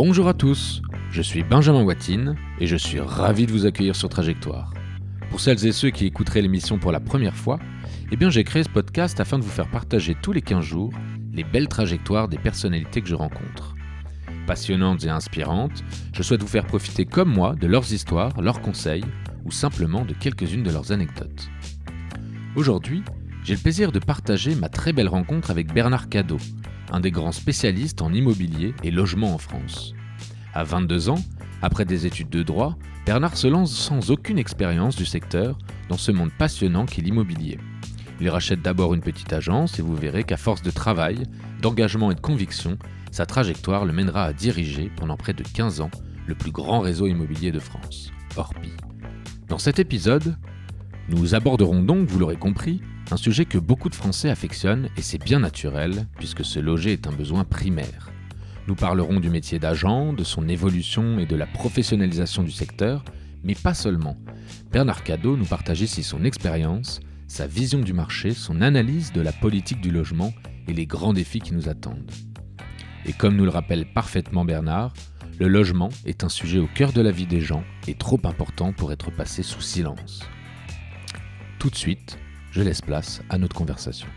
Bonjour à tous, je suis Benjamin Watine et je suis ravi de vous accueillir sur Trajectoire. Pour celles et ceux qui écouteraient l'émission pour la première fois, eh j'ai créé ce podcast afin de vous faire partager tous les 15 jours les belles trajectoires des personnalités que je rencontre. Passionnantes et inspirantes, je souhaite vous faire profiter comme moi de leurs histoires, leurs conseils ou simplement de quelques-unes de leurs anecdotes. Aujourd'hui, j'ai le plaisir de partager ma très belle rencontre avec Bernard Cadeau, un des grands spécialistes en immobilier et logement en France. À 22 ans, après des études de droit, Bernard se lance sans aucune expérience du secteur dans ce monde passionnant qu'est l'immobilier. Il rachète d'abord une petite agence et vous verrez qu'à force de travail, d'engagement et de conviction, sa trajectoire le mènera à diriger pendant près de 15 ans le plus grand réseau immobilier de France, Orpi. Dans cet épisode, nous aborderons donc, vous l'aurez compris, un sujet que beaucoup de Français affectionnent et c'est bien naturel puisque se loger est un besoin primaire. Nous parlerons du métier d'agent, de son évolution et de la professionnalisation du secteur, mais pas seulement. Bernard Cadeau nous partage ici son expérience, sa vision du marché, son analyse de la politique du logement et les grands défis qui nous attendent. Et comme nous le rappelle parfaitement Bernard, le logement est un sujet au cœur de la vie des gens et trop important pour être passé sous silence. Tout de suite, je laisse place à notre conversation.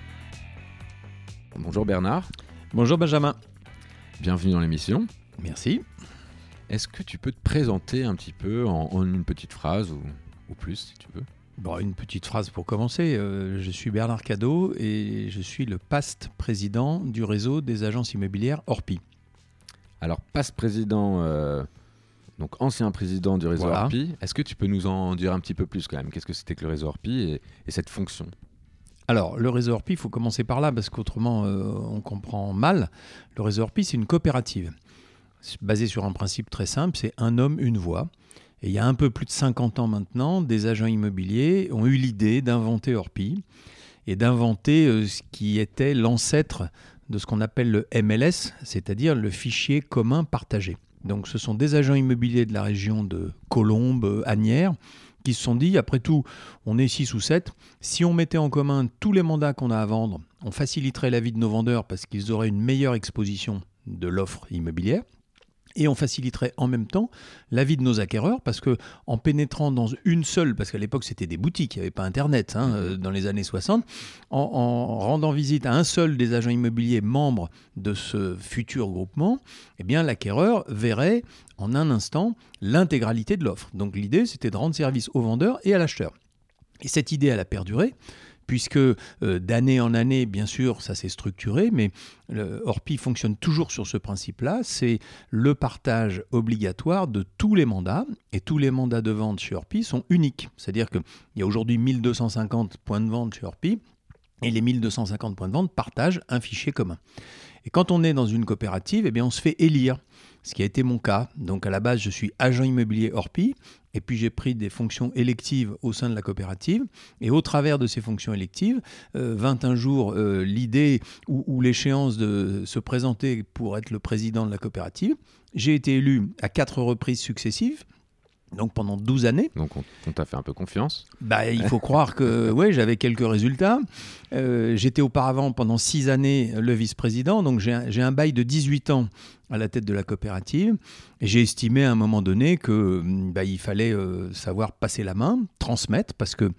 Bonjour Bernard. Bonjour Benjamin. Bienvenue dans l'émission. Merci. Est-ce que tu peux te présenter un petit peu en, une petite phrase ou, plus si tu veux? Bon, une petite phrase pour commencer. Euh, je suis Bernard Cadeau et je suis le PAST président du réseau des agences immobilières Orpi. Alors, PAST président, euh, donc ancien président du réseau Orpi, est-ce que tu peux nous en dire un petit peu plus quand même? Qu'est-ce que c'était que le réseau Orpi et, cette fonction? Alors, le réseau Orpi, il faut commencer par là parce qu'autrement, euh, on comprend mal. Le réseau Orpi, c'est une coopérative basée sur un principe très simple c'est un homme, une voix. Et il y a un peu plus de 50 ans maintenant, des agents immobiliers ont eu l'idée d'inventer Orpi et d'inventer euh, ce qui était l'ancêtre de ce qu'on appelle le MLS, c'est-à-dire le fichier commun partagé. Donc ce sont des agents immobiliers de la région de Colombes, Agnières, qui se sont dit, après tout, on est 6 ou 7, si on mettait en commun tous les mandats qu'on a à vendre, on faciliterait la vie de nos vendeurs parce qu'ils auraient une meilleure exposition de l'offre immobilière et on faciliterait en même temps la vie de nos acquéreurs parce que en pénétrant dans une seule, parce qu'à l'époque c'était des boutiques, il n'y avait pas Internet hein, euh, dans les années 60, en, rendant visite à un seul des agents immobiliers membres de ce futur groupement, eh bien l'acquéreur verrait en un instant l'intégralité de l'offre. Donc l'idée c'était de rendre service au vendeur et à l'acheteur. Et cette idée, elle a perduré puisque euh, d'année en année, bien sûr, ça s'est structuré, mais Orpi fonctionne toujours sur ce principe-là, c'est le partage obligatoire de tous les mandats, et tous les mandats de vente chez Orpi sont uniques. C'est-à-dire qu'il y a aujourd'hui 1250 points de vente chez Orpi, et les 1250 points de vente partagent un fichier commun. Et quand on est dans une coopérative, eh bien, on se fait élire ce qui a été mon cas. Donc à la base, je suis agent immobilier Orpi, et puis j'ai pris des fonctions électives au sein de la coopérative. Et au travers de ces fonctions électives, 21 euh, jours, euh, l'idée ou, l'échéance de se présenter pour être le président de la coopérative, j'ai été élu à quatre reprises successives. Donc pendant 12 années. Donc on, t'a fait un peu confiance bah, Il faut croire que ouais, j'avais quelques résultats. Euh, j'étais auparavant pendant 6 années le vice-président, donc j'ai un, bail de 18 ans à la tête de la coopérative. Et j'ai estimé à un moment donné que bah, il fallait euh, savoir passer la main, transmettre, parce que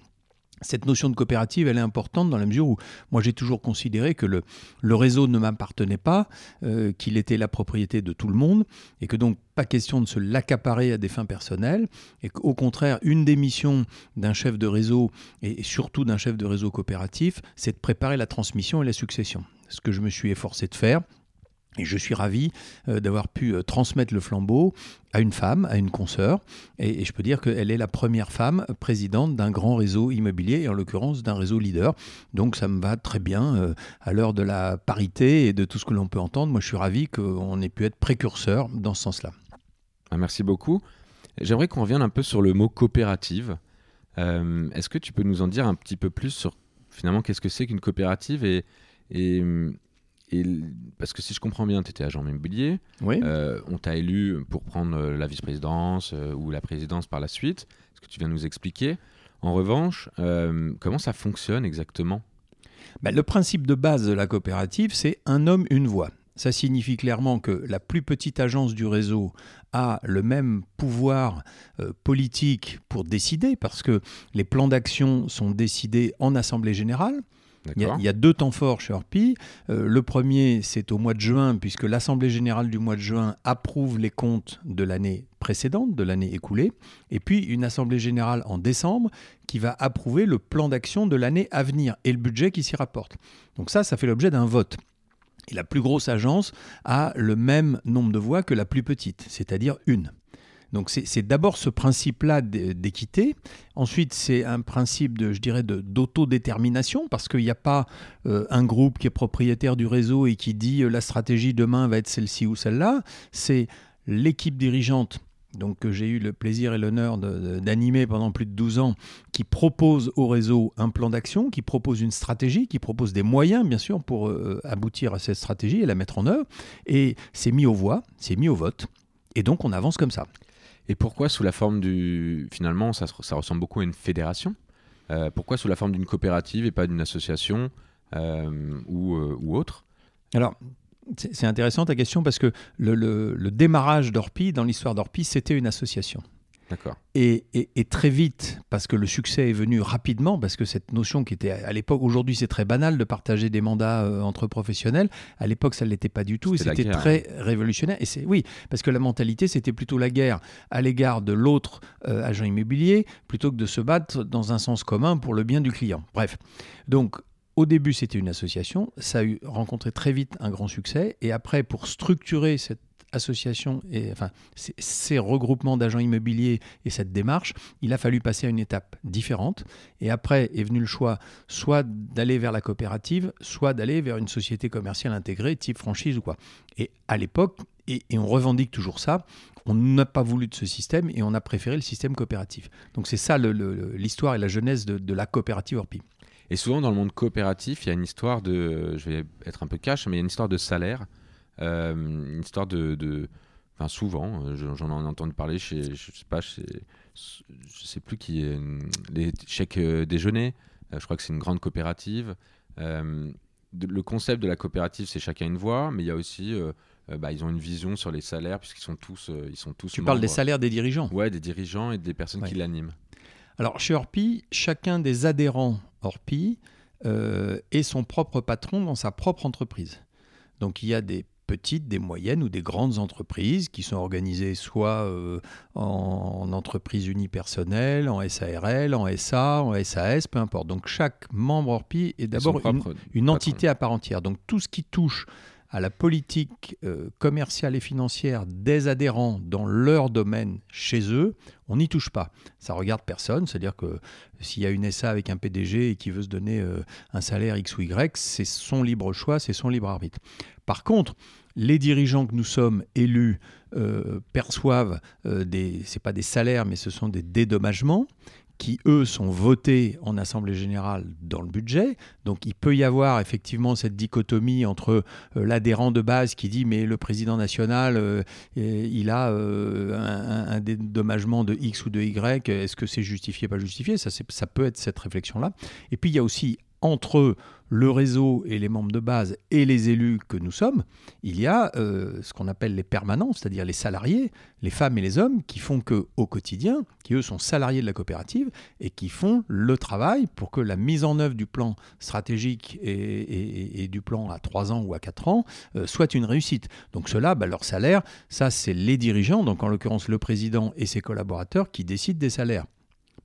cette notion de coopérative, elle est importante dans la mesure où moi j'ai toujours considéré que le, réseau ne m'appartenait pas, euh, qu'il était la propriété de tout le monde, et que donc pas question de se l'accaparer à des fins personnelles, et qu'au contraire, une des missions d'un chef de réseau, et surtout d'un chef de réseau coopératif, c'est de préparer la transmission et la succession. Ce que je me suis efforcé de faire, et je suis ravi euh, d'avoir pu euh, transmettre le flambeau à une femme, à une consoeur. Et, je peux dire qu'elle est la première femme présidente d'un grand réseau immobilier, et en l'occurrence d'un réseau leader. Donc ça me va très bien euh, à l'heure de la parité et de tout ce que l'on peut entendre. Moi, je suis ravi qu'on ait pu être précurseur dans ce sens-là. Ah, merci beaucoup. J'aimerais qu'on revienne un peu sur le mot coopérative. Est-ce que tu peux nous en dire un petit peu plus sur finalement qu'est-ce que c'est qu'une coopérative et, et parce que si je comprends bien, tu étais agent immobilier. Oui. Euh, on t'a élu pour prendre euh, la vice-présidence euh, ou la présidence par la suite. Ce que tu viens de nous expliquer? En revanche, comment ça fonctionne exactement? Bah, Le principe de base de la coopérative, c'est un homme, une voix. Ça signifie clairement que la plus petite agence du réseau a le même pouvoir euh, politique pour décider, parce que les plans d'action sont décidés en Assemblée générale. Il y, a, il y, a, deux temps forts chez Orpi. Euh, le premier, c'est au mois de juin, puisque l'Assemblée générale du mois de juin approuve les comptes de l'année précédente, de l'année écoulée. Et puis une Assemblée générale en décembre qui va approuver le plan d'action de l'année à venir et le budget qui s'y rapporte. Donc ça, ça fait l'objet d'un vote. Et la plus grosse agence a le même nombre de voix que la plus petite, c'est-à-dire une. Donc c'est d'abord ce principe-là d'équité. Ensuite, c'est un principe de, je dirais, d'autodétermination, parce qu'il n'y a pas euh, un groupe qui est propriétaire du réseau et qui dit euh, la stratégie demain va être celle-ci ou celle-là. C'est l'équipe dirigeante donc que j'ai eu le plaisir et l'honneur d'animer pendant plus de 12 ans, qui propose au réseau un plan d'action, qui propose une stratégie, qui propose des moyens, bien sûr, pour euh, aboutir à cette stratégie et la mettre en œuvre. Et c'est mis aux voix, c'est mis au vote. Et donc on avance comme ça. Et pourquoi sous la forme du... Finalement, ça, ressemble beaucoup à une fédération. Euh, pourquoi sous la forme d'une coopérative et pas d'une association euh, ou, ou autre? Alors, c'est intéressant ta question parce que le, démarrage d'Orpi, dans l'histoire d'Orpi, c'était une association. D'accord. Et, très vite, parce que le succès est venu rapidement, parce que cette notion qui était à l'époque, aujourd'hui c'est très banal de partager des mandats euh, entre professionnels, à l'époque ça ne l'était pas du tout, et c'était très révolutionnaire. Et c'est oui, parce que la mentalité c'était plutôt la guerre à l'égard de l'autre euh, agent immobilier, plutôt que de se battre dans un sens commun pour le bien du client. Bref, donc au début, c'était une association. Ça a eu, rencontré très vite un grand succès. Et après, pour structurer cette association et enfin ces regroupements d'agents immobiliers et cette démarche, il a fallu passer à une étape différente. Et après est venu le choix soit d'aller vers la coopérative, soit d'aller vers une société commerciale intégrée, type franchise ou quoi. Et à l'époque, et, on revendique toujours ça, on n'a pas voulu de ce système et on a préféré le système coopératif. Donc c'est ça l'histoire et la genèse de, de la coopérative Orpi. Et souvent, dans le monde coopératif, il y a une histoire de. Je vais être un peu cash, mais il y a une histoire de salaire. Euh, une histoire de. enfin, souvent, euh, j'en ai entendu parler chez. Je sais pas, chez, je sais plus qui est. Les chèques euh, déjeuner. je crois que c'est une grande coopérative. le concept de la coopérative, c'est chacun une voix, mais il y a aussi. bah, ils ont une vision sur les salaires puisqu'ils sont tous, ils sont tous. Tu parles des salaires des dirigeants. Ouais, des dirigeants et des personnes qui l'animent. Alors chez Orpi, chacun des adhérents Orpi euh, est son propre patron dans sa propre entreprise. Donc il y a des petites, des moyennes ou des grandes entreprises qui sont organisées soit euh, en, entreprise unipersonnelle, en SARL, en SA, en SAS, peu importe. Donc chaque membre Orpi est d'abord une, entité à part entière. Donc tout ce qui touche à la politique euh, commerciale et financière des adhérents dans leur domaine chez eux, on n'y touche pas. Ça regarde personne, c'est-à-dire que s'il y a une SA avec un PDG et qui veut se donner euh, un salaire X ou Y, c'est son libre choix, c'est son libre arbitre. Par contre, les dirigeants que nous sommes élus euh, perçoivent des, c'est pas des salaires, mais ce sont des dédommagements qui, eux, sont votés en Assemblée générale dans le budget. Donc il peut y avoir effectivement cette dichotomie entre euh, l'adhérent de base qui dit mais le président national, euh, il a euh, un, dédommagement de X ou de Y, est-ce que c'est justifié, pas justifié? Ça, ça peut être cette réflexion-là. Et puis il y a aussi entre le réseau et les membres de base et les élus que nous sommes, il y a euh, ce qu'on appelle les permanents, c'est-à-dire les salariés, les femmes et les hommes qui font que au quotidien, qui eux sont salariés de la coopérative et qui font le travail pour que la mise en œuvre du plan stratégique et, du plan à 3 ans ou à 4 ans euh, soit une réussite. Donc cela, bah, leur salaire, ça c'est les dirigeants, donc en l'occurrence le président et ses collaborateurs qui décident des salaires.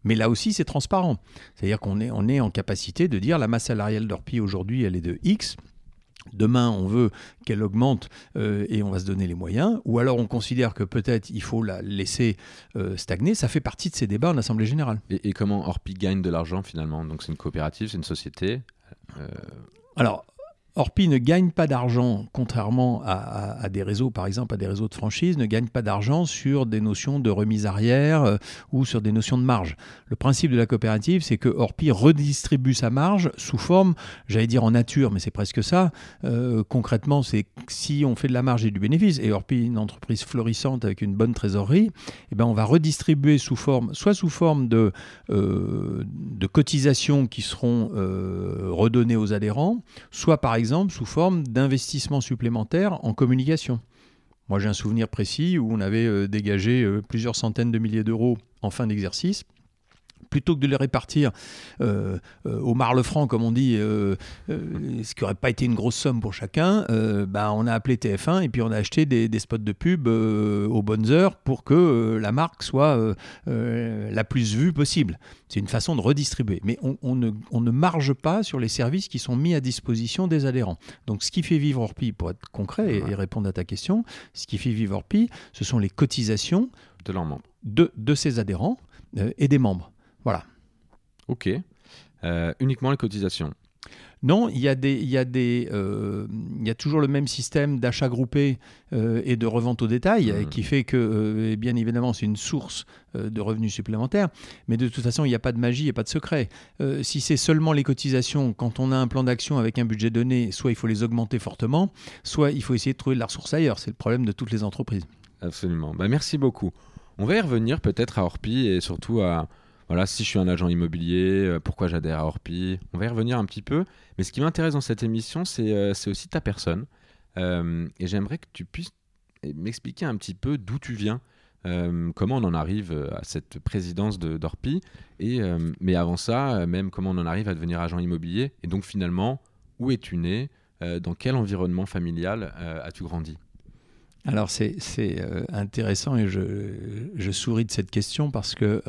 Mais là aussi, c'est transparent. C'est-à-dire qu'on est, on est en capacité de dire la masse salariale d'Orpi aujourd'hui, elle est de X. Demain, on veut qu'elle augmente euh, et on va se donner les moyens. Ou alors, on considère que peut-être il faut la laisser euh, stagner. Ça fait partie de ces débats en Assemblée générale. Et, comment Orpi gagne de l'argent finalement? Donc, c'est une coopérative, c'est une société. Euh, alors, Orpi ne gagne pas d'argent, contrairement à, des réseaux, par exemple, à des réseaux de franchise, ne gagne pas d'argent sur des notions de remise arrière euh, ou sur des notions de marge. Le principe de la coopérative, c'est que Orpi redistribue sa marge sous forme, j'allais dire en nature, mais c'est presque ça. Euh, concrètement, c'est si on fait de la marge et du bénéfice, et Orpi est une entreprise florissante avec une bonne trésorerie, eh ben on va redistribuer sous forme, soit sous forme de, euh, de cotisations qui seront redonnées aux adhérents, soit par exemple sous forme d'investissements supplémentaires en communication. Moi, j'ai un souvenir précis où on avait euh, dégagé euh, plusieurs centaines de milliers d'euros en fin d'exercice plutôt que de les répartir euh, euh, au marle-franc, comme on dit, euh, ce qui n'aurait pas été une grosse somme pour chacun, bah, on a appelé TF1 et puis on a acheté des, spots de pub aux bonnes heures pour que la marque soit la plus vue possible. C'est une façon de redistribuer. Mais on, ne, on, ne, marge pas sur les services qui sont mis à disposition des adhérents. Donc ce qui fait vivre Orpi, pour être concret et, répondre à ta question, ce qui fait vivre Orpi, ce sont les cotisations de, leurs membres. de, de ses adhérents et des membres. Voilà. Ok. Euh, uniquement les cotisations non, il y a, des, il y a, des, euh, il y a toujours le même système d'achat groupé euh, et de revente au détail mmh. qui fait que, bien évidemment, c'est une source de revenus supplémentaires. Mais de toute façon, il n'y a pas de magie et pas de secret. si c'est seulement les cotisations, quand on a un plan d'action avec un budget donné, soit il faut les augmenter fortement, soit il faut essayer de trouver de la ressource ailleurs. C'est le problème de toutes les entreprises. Absolument. Bah, merci beaucoup. On va y revenir peut-être à Orpi et surtout à voilà, si je suis un agent immobilier, euh, pourquoi j'adhère à Orpi? On va y revenir un petit peu. Mais ce qui m'intéresse dans cette émission, c'est euh, aussi ta personne. Euh, et j'aimerais que tu puisses m'expliquer un petit peu d'où tu viens. comment on en arrive à cette présidence d'Orpi mais avant ça même comment on en arrive à devenir agent immobilier et donc finalement où es-tu né? Dans quel environnement familial as-tu grandi? Alors c'est intéressant et je, souris de cette question parce que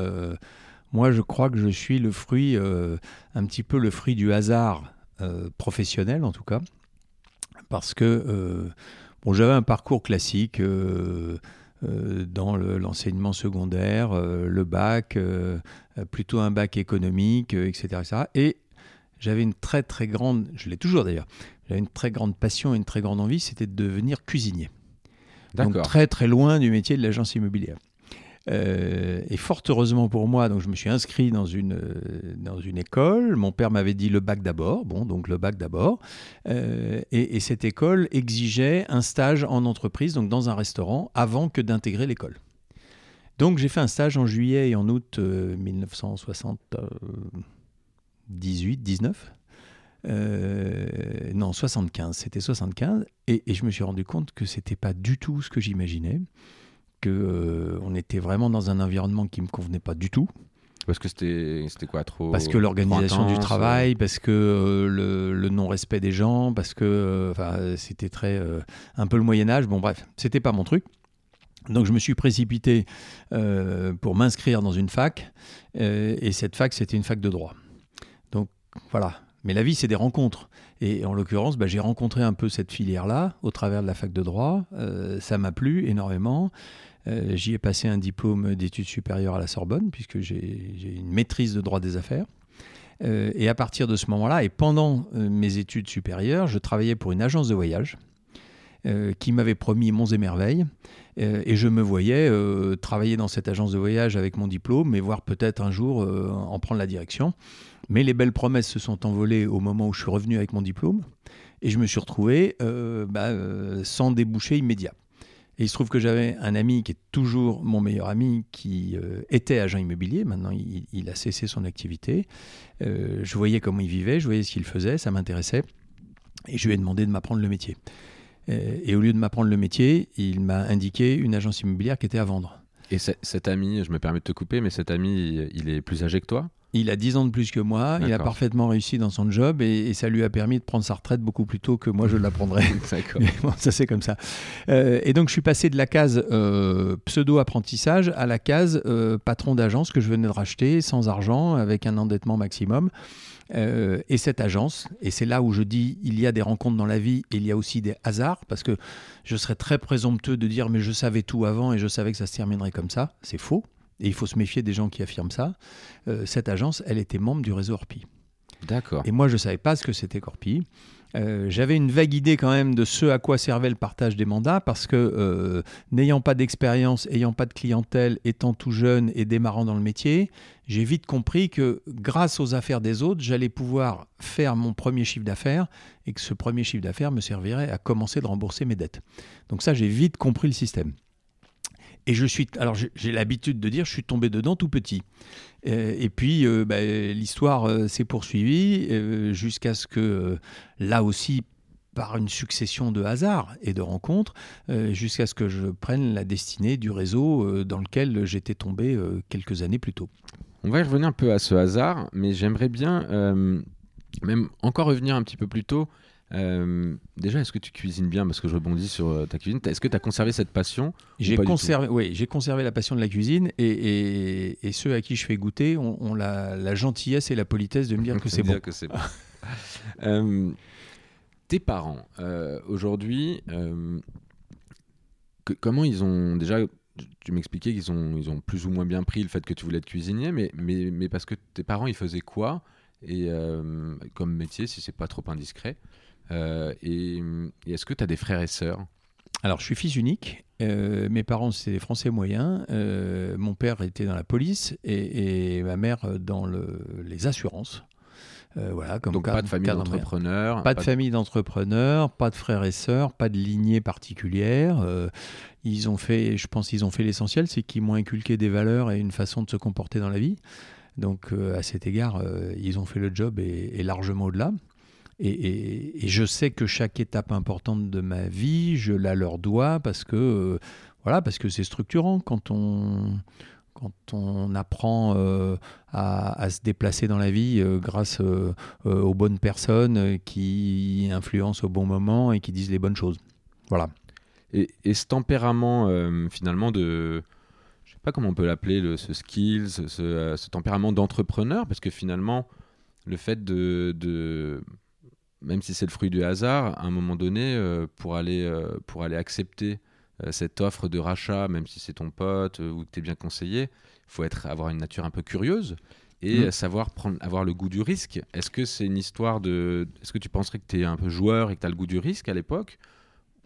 moi, je crois que je suis le fruit, euh, un petit peu le fruit du hasard euh, professionnel, en tout cas, parce que euh, bon, j'avais un parcours classique dans l'enseignement secondaire, le bac, plutôt un bac économique, etc., etc. Et j'avais une très très grande, je l'ai toujours d'ailleurs, j'avais une très grande passion et une très grande envie, c'était de devenir cuisinier. Donc très très loin du métier de l'agence immobilière. Euh, et fort heureusement pour moi, donc je me suis inscrit dans une, euh, dans une école. Mon père m'avait dit le bac d'abord. Bon, donc le bac d'abord. Euh, et, cette école exigeait un stage en entreprise, donc dans un restaurant, avant que d'intégrer l'école. Donc j'ai fait un stage en juillet et en août 1978, 19. non, 75, c'était 75, et, et, je me suis rendu compte que c'était pas du tout ce que j'imaginais que euh, on était vraiment dans un environnement qui me convenait pas du tout. Parce que c'était quoi trop Parce que l'organisation du travail, parce que euh, le, non-respect des gens, parce que euh, c'était très un peu le Moyen Âge. Bon bref, c'était pas mon truc. Donc je me suis précipité pour m'inscrire dans une fac, et cette fac c'était une fac de droit. Donc voilà. Mais la vie c'est des rencontres. Et en l'occurrence, bah, j'ai rencontré un peu cette filière-là au travers de la fac de droit. ça m'a plu énormément. Euh, j'y ai passé un diplôme d'études supérieures à la Sorbonne, puisque j'ai une maîtrise de droit des affaires. Euh, et à partir de ce moment-là, et pendant euh, mes études supérieures, je travaillais pour une agence de voyage qui m'avait promis monts et merveilles. et je me voyais travailler dans cette agence de voyage avec mon diplôme, mais voir peut-être un jour en prendre la direction. Mais les belles promesses se sont envolées au moment où je suis revenu avec mon diplôme. Et je me suis retrouvé bah, sans débouché immédiat. Et il se trouve que j'avais un ami qui est toujours mon meilleur ami, qui euh, était agent immobilier. Maintenant, il, a cessé son activité. Euh, je voyais comment il vivait, je voyais ce qu'il faisait, ça m'intéressait. Et je lui ai demandé de m'apprendre le métier. Euh, et au lieu de m'apprendre le métier, il m'a indiqué une agence immobilière qui était à vendre. Et cet ami, je me permets de te couper, mais cet ami, il est plus âgé que toi? Il a 10 ans de plus que moi, il a parfaitement réussi dans son job et, ça lui a permis de prendre sa retraite beaucoup plus tôt que moi je la prendrais. bon, ça c'est comme ça. Euh, et donc je suis passé de la case euh, pseudo-apprentissage à la case euh, patron d'agence que je venais de racheter sans argent, avec un endettement maximum. et cette agence, et c'est là où je dis il y a des rencontres dans la vie et il y a aussi des hasards, parce que je serais très présomptueux de dire mais je savais tout avant et je savais que ça se terminerait comme ça. C'est faux. Et il faut se méfier des gens qui affirment ça. Euh, cette agence, elle était membre du réseau Orpi. D'accord. Et moi, je ne savais pas ce que c'était Corpi. Euh, j'avais une vague idée quand même de ce à quoi servait le partage des mandats parce que euh, n'ayant pas d'expérience, ayant pas de clientèle, étant tout jeune et démarrant dans le métier, j'ai vite compris que grâce aux affaires des autres, j'allais pouvoir faire mon premier chiffre d'affaires et que ce premier chiffre d'affaires me servirait à commencer de rembourser mes dettes. Donc ça, j'ai vite compris le système. Et je suis, alors j'ai l'habitude de dire, je suis tombé dedans tout petit. Euh, et puis, euh, bah, l'histoire euh, s'est poursuivie jusqu'à ce que, là aussi, par une succession de hasards et de rencontres, euh, jusqu'à ce que je prenne la destinée du réseau euh, dans lequel j'étais tombé euh, quelques années plus tôt. On va y revenir un peu à ce hasard, mais j'aimerais bien même encore revenir un petit peu plus tôt. Déjà, est-ce que tu cuisines bien Parce que je rebondis sur ta cuisine. Est-ce que tu as conservé cette passion J'ai conservé, oui, j'ai conservé la passion de la cuisine et, et, ceux à qui je fais goûter ont, la, gentillesse et la politesse de me dire que c'est bon. Que bon. tes parents, euh, aujourd'hui, euh, comment ils ont déjà tu m'expliquais qu'ils ont, ils ont plus ou moins bien pris le fait que tu voulais être cuisinier, mais, mais, mais parce que tes parents, ils faisaient quoi et, euh, comme métier, si c'est pas trop indiscret Et, est-ce que tu as des frères et sœurs? Alors, je suis fils unique. mes parents, c'était des Français moyens. mon père était dans la police et, ma mère dans le, les assurances. Euh, voilà, comme Donc pas de famille d'entrepreneurs. Pas, de, famille d'entrepreneurs, pas de frères et sœurs, pas de lignée particulière. Euh, ils ont fait, je pense, ils ont fait l'essentiel, c'est qu'ils m'ont inculqué des valeurs et une façon de se comporter dans la vie. Donc euh, à cet égard, ils ont fait le job et, largement au-delà. Et, je sais que chaque étape importante de ma vie, je la leur dois parce que voilà, parce que c'est structurant quand on quand on apprend euh, à, se déplacer dans la vie euh, grâce euh, aux bonnes personnes qui influencent au bon moment et qui disent les bonnes choses. Voilà. Et, ce tempérament, finalement, de. Je sais pas comment on peut l'appeler, ce skills, ce, tempérament d'entrepreneur, parce que finalement, le fait de même si c'est le fruit du hasard, à un moment donné, pour, aller, pour aller accepter euh, cette offre de rachat, même si c'est ton pote euh, ou que tu es bien conseillé, il faut être, avoir une nature un peu curieuse et mm. savoir prendre, avoir le goût du risque. Est-ce que c'est une histoire de. Est-ce que tu penserais que tu es un peu joueur et que tu as le goût du risque à l'époque?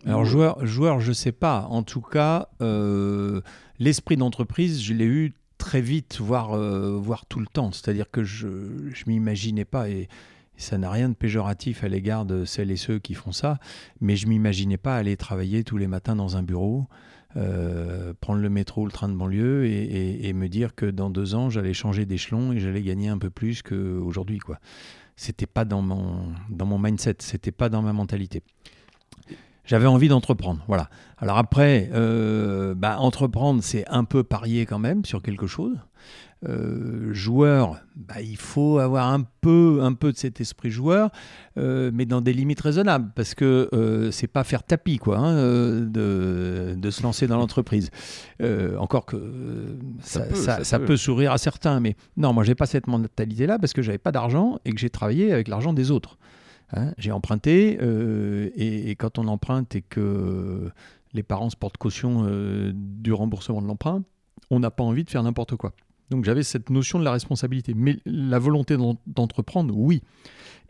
Alors joueur, joueur, je sais pas. En tout cas, euh, l'esprit d'entreprise, je l'ai eu très vite, voire, voire tout le temps. C'est-à-dire que je ne m'imaginais pas, et ça n'a rien de péjoratif à l'égard de celles et ceux qui font ça, mais je m'imaginais pas aller travailler tous les matins dans un bureau, euh, prendre le métro ou le train de banlieue et, me dire que dans deux ans j'allais changer d'échelon et j'allais gagner un peu plus qu'aujourd'hui. quoi. C'était pas dans mon, dans mon mindset, c'était pas dans ma mentalité. J'avais envie d'entreprendre, voilà. Alors après, euh, bah, entreprendre, c'est un peu parier quand même sur quelque chose. Euh, joueur, bah, il faut avoir un peu, un peu de cet esprit joueur, euh, mais dans des limites raisonnables, parce que euh, c'est pas faire tapis, quoi, hein, de, de, se lancer dans l'entreprise. encore que ça, ça, peut, sourire à certains, mais non, moi j'ai pas cette mentalité-là parce que j'avais pas d'argent et que j'ai travaillé avec l'argent des autres. Hein. j'ai emprunté, et, et, quand on emprunte et que les parents se portent caution du remboursement de l'emprunt, on n'a pas envie de faire n'importe quoi. Donc j'avais cette notion de la responsabilité. Mais la volonté d'entreprendre, oui.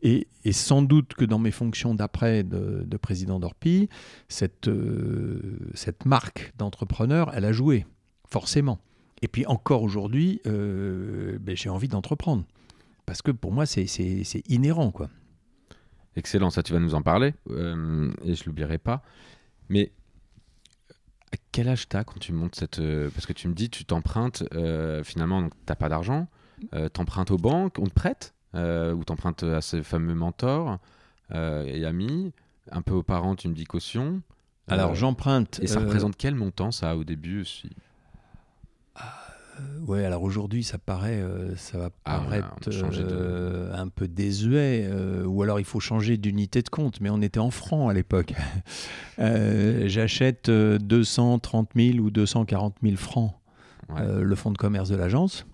Et, sans doute que dans mes fonctions d'après de, président d'Orpi, cette, euh, cette marque d'entrepreneur, elle a joué, forcément. Et puis encore aujourd'hui, euh, ben, j'ai envie d'entreprendre. Parce que pour moi, c'est inhérent. quoi. Excellent, ça tu vas nous en parler, euh, et je l'oublierai pas. Mais quel âge t'as quand tu montes cette... Euh, parce que tu me dis, tu t'empruntes, euh, finalement, tu n'as pas d'argent, t'empruntes aux banques, on te prête, ou t'empruntes à ces fameux mentors et amis, un peu aux parents, tu me dis caution. Alors j'emprunte... Et ça représente quel montant, ça, au début aussi? Ouais, alors aujourd'hui, ça paraît, euh, ça va ah, paraître euh, un peu désuet, ou alors il faut changer d'unité de compte. Mais on était en francs à l'époque. J'achète 230 000 ou 240 000 francs le fonds de commerce de l'agence.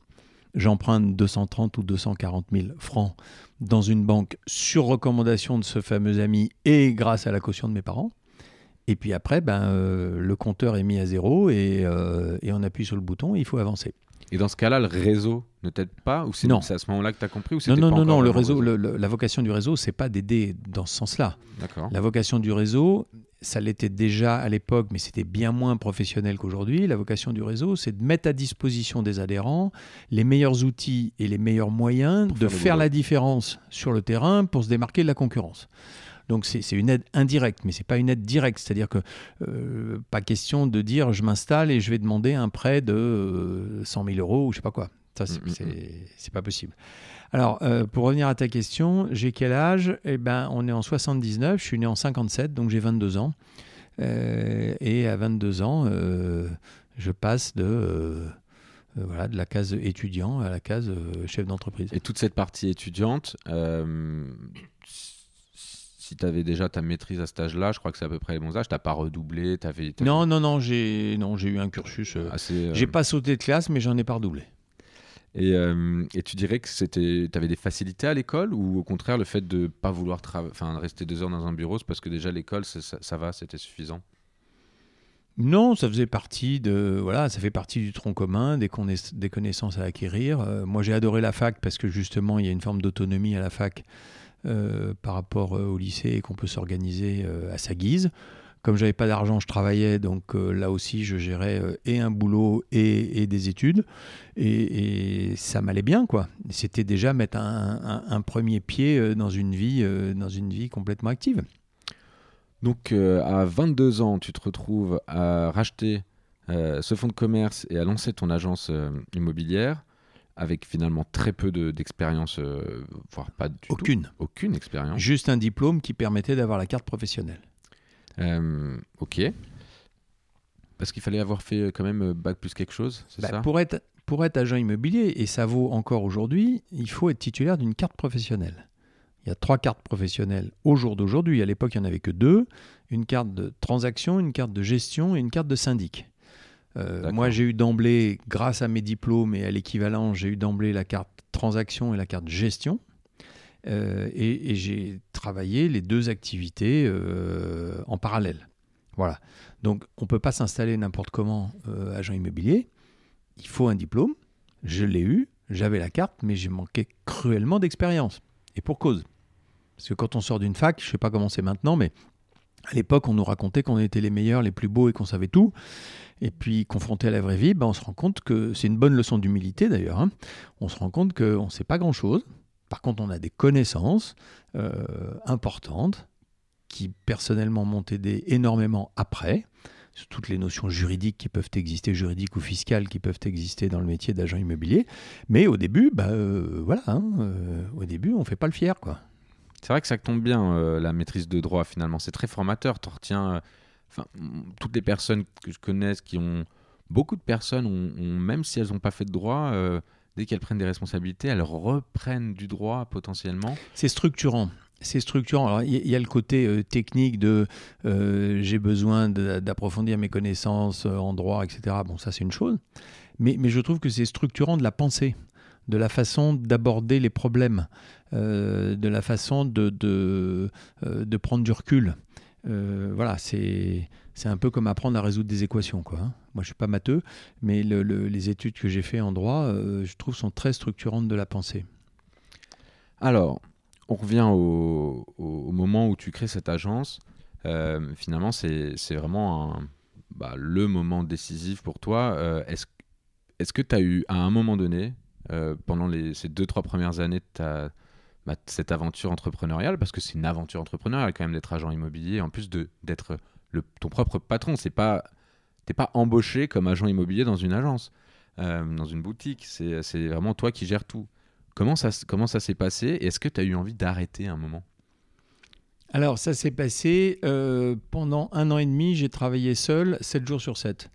J'emprunte 230 ou 240 000 francs dans une banque sur recommandation de ce fameux ami et grâce à la caution de mes parents. Et puis après, ben, euh, le compteur est mis à zéro et, euh, et, on appuie sur le bouton et il faut avancer. Et dans ce cas-là, le réseau ne t'aide pas ou c'est, à ce moment-là que tu as compris ou Non, non, non, non, le réseau, la vocation du réseau, c'est pas d'aider dans ce sens-là. D'accord. La vocation du réseau, ça l'était déjà à l'époque, mais c'était bien moins professionnel qu'aujourd'hui. La vocation du réseau, c'est de mettre à disposition des adhérents les meilleurs outils et les meilleurs moyens de faire la différence sur le terrain pour se démarquer de la concurrence. Donc c'est une aide indirecte, mais c'est pas une aide directe. C'est-à-dire que euh, pas question de dire je m'installe et je vais demander un prêt de 100 euh, 000 euros ou je sais pas quoi. Ça, c'est Mm, mm, c'est pas possible. Alors, euh, pour revenir à ta question, j'ai quel âge? Eh ben, on est en 79, je suis né en 57, donc j'ai 22 ans. Euh, et à 22 ans, euh, je passe de, voilà, de la case étudiant à la case chef d'entreprise. Et toute cette partie étudiante, si tu avais déjà ta maîtrise à cet âge-là, je crois que c'est à peu près les bons âges, t'as pas redoublé, t'avais t'avais Non, non, non, j'ai non, j'ai eu un cursus. euh, assez. euh, J'ai pas sauté de classe, mais j'en ai pas redoublé. Et, euh, et tu dirais que c'était, avais des facilités à l'école ou au contraire le fait de pas vouloir enfin rester deux heures dans un bureau, c'est parce que déjà l'école ça, ça va, c'était suffisant? Non, ça faisait partie de voilà, ça fait partie du tronc commun, des, des connaissances à acquérir. Euh, moi, j'ai adoré la fac parce que justement, il y a une forme d'autonomie à la fac par rapport euh, au lycée et qu'on peut s'organiser euh, à sa guise. Comme j'avais pas d'argent, je travaillais, donc euh, là aussi, je gérais euh, et un boulot et, des études, et, ça m'allait bien, quoi. C'était déjà mettre un, premier pied euh, dans une vie, euh, dans une vie complètement active. Donc euh, à 22 ans, tu te retrouves à racheter euh, ce fonds de commerce et à lancer ton agence euh, immobilière avec finalement très peu de- d'expérience, euh, voire pas du tout. Aucune. Aucune expérience. Juste un diplôme qui permettait d'avoir la carte professionnelle. Euh, ok. Parce qu'il fallait avoir fait euh, quand même bac plus quelque chose, c'est Bah, ça? pour, être, pour être agent immobilier, et ça vaut encore aujourd'hui, il faut être titulaire d'une carte professionnelle. Il y a trois cartes professionnelles au jour d'aujourd'hui. À l'époque, il n'y en avait que deux. Une carte de transaction, une carte de gestion et une carte de syndic. Euh, moi, j'ai eu d'emblée, grâce à mes diplômes et à l'équivalent, j'ai eu d'emblée la carte transaction et la carte gestion. Euh, et, et j'ai travaillé les deux activités euh, en parallèle. Voilà. Donc, on ne peut pas s'installer n'importe comment agent immobilier. Il faut un diplôme. Je l'ai eu, j'avais la carte, mais j'ai manqué cruellement d'expérience. Et pour cause. Parce que quand on sort d'une fac, je ne sais pas comment c'est maintenant, mais à l'époque, on nous racontait qu'on était les meilleurs, les plus beaux et qu'on savait tout. Et puis, confronté à la vraie vie, ben, on se rend compte que c'est une bonne leçon d'humilité d'ailleurs. hein. On se rend compte qu'on ne sait pas grand-chose. Par contre, on a des connaissances euh, importantes qui personnellement m'ont aidé énormément après, toutes les notions juridiques qui peuvent exister, juridiques ou fiscales qui peuvent exister dans le métier d'agent immobilier. Mais au début, bah, euh, voilà, hein, euh, au début, on fait pas le fier, quoi. C'est vrai que ça tombe bien, euh, la maîtrise de droit, finalement. C'est très formateur. Tu retiens. euh, toutes les personnes que je connaisse qui ont. Beaucoup de personnes, ont, même si elles n'ont pas fait de droit, euh, dès qu'elles prennent des responsabilités, elles reprennent du droit potentiellement. C'est structurant. C'est structurant. Alors, il y, a le côté technique de j'ai besoin d'approfondir mes connaissances en droit, etc. Bon, ça, c'est une chose. Mais, mais je trouve que c'est structurant de la pensée, de la façon d'aborder les problèmes, de la façon de, de, euh, prendre du recul. Euh, voilà, c'est un peu comme apprendre à résoudre des équations. Quoi, hein. Moi, je suis pas matheux, mais le- le- les études que j'ai fait en droit, euh, je trouve, sont très structurantes de la pensée. Alors, on revient au, au- moment où tu crées cette agence. Euh, finalement, c'est vraiment un- bah, le moment décisif pour toi. Euh, Est-ce est que tu as eu, à un moment donné, euh, pendant ces deux, trois premières années de ta- bah, cette aventure entrepreneuriale, parce que c'est une aventure entrepreneuriale quand même d'être agent immobilier, en plus de- d'être ton propre patron, c'est pas t'es pas embauché comme agent immobilier dans une agence, euh, dans une boutique, c'est vraiment toi qui gères tout. Comment ça, comment ça s'est passé Est-ce que tu as eu envie d'arrêter un moment? Alors, ça s'est passé euh, pendant un an et demi. J'ai travaillé seul 7 jours sur 7.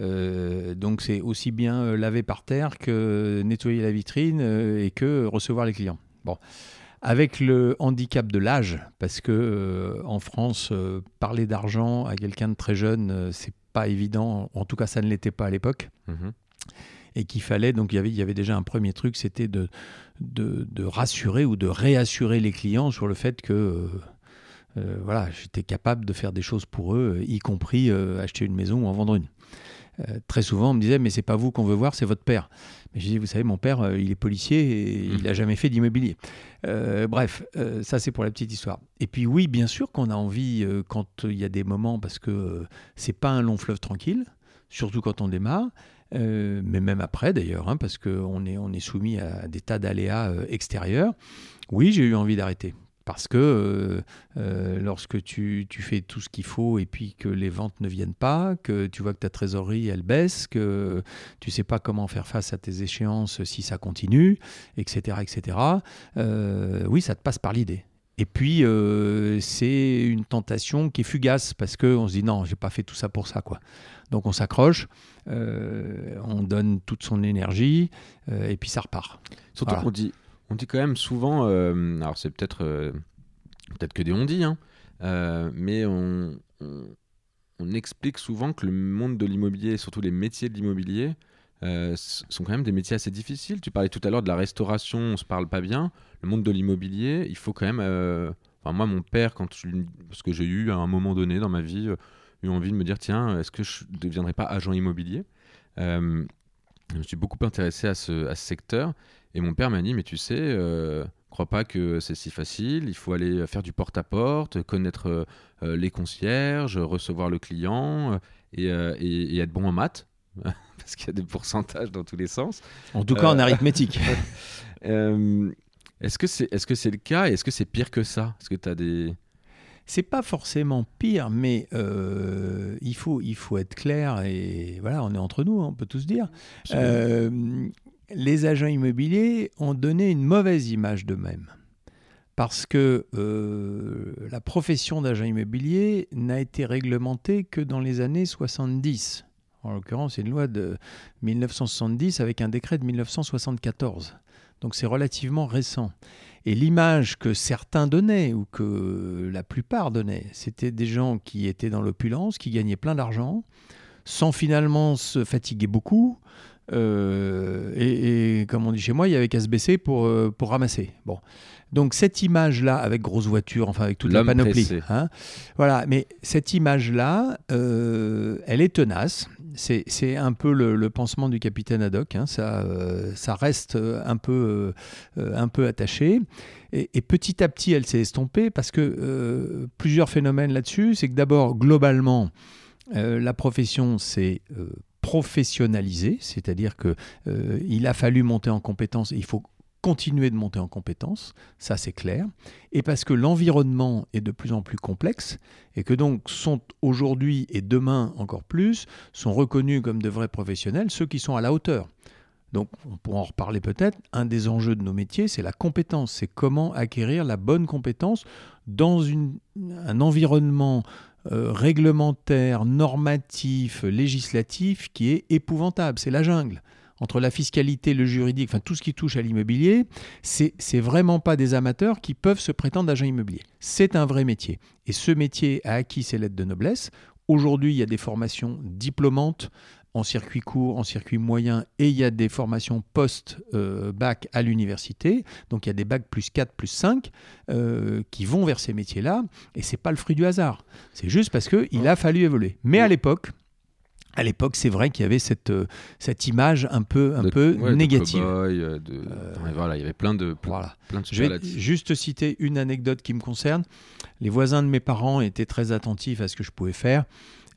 Euh, donc, c'est aussi bien laver par terre que nettoyer la vitrine et que recevoir les clients. Bon. Avec le handicap de l'âge, parce que euh, en France, euh, parler d'argent à quelqu'un de très jeune, euh, c'est pas évident. En tout cas, ça ne l'était pas à l'époque Mhm. et qu'il fallait, donc il y avait, il y avait déjà un premier truc, c'était de, de, de rassurer ou de réassurer les clients sur le fait que euh, voilà, j'étais capable de faire des choses pour eux, y compris acheter une maison ou en vendre une. Très souvent, on me disait, mais c'est pas vous qu'on veut voir, c'est votre père. Je dis, vous savez, mon père, euh, il est policier et il n'a jamais fait d'immobilier. Euh, bref, euh, ça c'est pour la petite histoire. Et puis oui, bien sûr qu'on a envie, euh, quand il y a des moments, parce que c'est pas un long fleuve tranquille, surtout quand on démarre, mais même après d'ailleurs, hein, parce qu'on est, on est soumis à des tas d'aléas extérieurs. Oui, j'ai eu envie d'arrêter. Parce que euh, euh, lorsque tu, tu, fais tout ce qu'il faut et puis que les ventes ne viennent pas, que tu vois que ta trésorerie elle baisse, que tu sais pas comment faire face à tes échéances si ça continue, etc., etc. Euh, oui, ça te passe par l'idée. Et puis c'est une tentation qui est fugace parce que on se dit non, j'ai pas fait tout ça pour ça quoi. Donc on s'accroche, on donne toute son énergie et puis ça repart. Surtout qu'on dit on dit quand même souvent, euh, alors c'est peut-être euh, peut-être que des on dit, hein, euh, mais on, on, explique souvent que le monde de l'immobilier, surtout les métiers de l'immobilier, sont quand même des métiers assez difficiles. Tu parlais tout à l'heure de la restauration, on se parle pas bien. Le monde de l'immobilier, il faut quand même. Enfin, moi, mon père, quand parce que j'ai eu à un moment donné dans ma vie, eu envie de me dire tiens, est-ce que je ne deviendrai pas agent immobilier? Je me suis beaucoup intéressé à ce secteur et mon père m'a dit, mais tu sais, euh, crois pas que c'est si facile, il faut aller faire du porte-à-porte, connaître euh, euh, les concierges, recevoir le client euh, et, être bon en maths, parce qu'il y a des pourcentages dans tous les sens. En tout cas en arithmétique. est-ce que c'est est -ce c'est le cas et est-ce que c'est pire que ça? Est-ce que tu as des... C'est pas forcément pire, mais il, faut, il faut être clair et voilà, on est entre nous, hein, on peut tous dire les agents immobiliers ont donné une mauvaise image d'eux-mêmes. Parce que euh, la profession d'agent immobilier n'a été réglementée que dans les années 70. En l'occurrence, c'est une loi de 1970 avec un décret de 1974. Donc c'est relativement récent. Et l'image que certains donnaient, ou que la plupart donnaient, c'était des gens qui étaient dans l'opulence, qui gagnaient plein d'argent, sans finalement se fatiguer beaucoup, euh, et, comme on dit chez moi, il y avait qu'à se baisser pour, euh, pour ramasser. Bon. Donc cette image-là, avec grosse voiture, enfin avec toute la panoplie, hein, voilà. Mais cette image-là, euh, elle est tenace. C'est un peu le, pansement du capitaine Haddock. Hein, ça, ça reste un peu, un peu attaché. Et, et, petit à petit, elle s'est estompée parce que plusieurs phénomènes là-dessus. C'est que d'abord, globalement, la profession s'est professionnalisé, c'est-à-dire que euh, il a fallu monter en compétence et il faut continuer de monter en compétence, ça c'est clair, et parce que l'environnement est de plus en plus complexe, et que donc sont aujourd'hui et demain encore plus, sont reconnus comme de vrais professionnels ceux qui sont à la hauteur. Donc on pourra en reparler peut-être, un des enjeux de nos métiers, c'est la compétence, c'est comment acquérir la bonne compétence dans un environnement euh, réglementaire, normatif, législatif qui est épouvantable. C'est la jungle. Entre la fiscalité, le juridique, enfin tout ce qui touche à l'immobilier, c'est vraiment pas des amateurs qui peuvent se prétendre agents immobiliers. C'est un vrai métier. Et ce métier a acquis ses lettres de noblesse. Aujourd'hui, il y a des formations diplômantes en circuit court, en circuit moyen, et il y a des formations post-bac à l'université. Donc il y a des bacs plus 4, plus 5 euh, qui vont vers ces métiers-là, et c'est pas le fruit du hasard. C'est juste parce qu'il a fallu évoluer. Mais à l'époque, à l'époque, c'est vrai qu'il y avait cette, euh, cette image un peu, un peu négative. Euh, voilà, il y avait plein de, voilà. plein de Je vais juste citer une anecdote qui me concerne. Les voisins de mes parents étaient très attentifs à ce que je pouvais faire.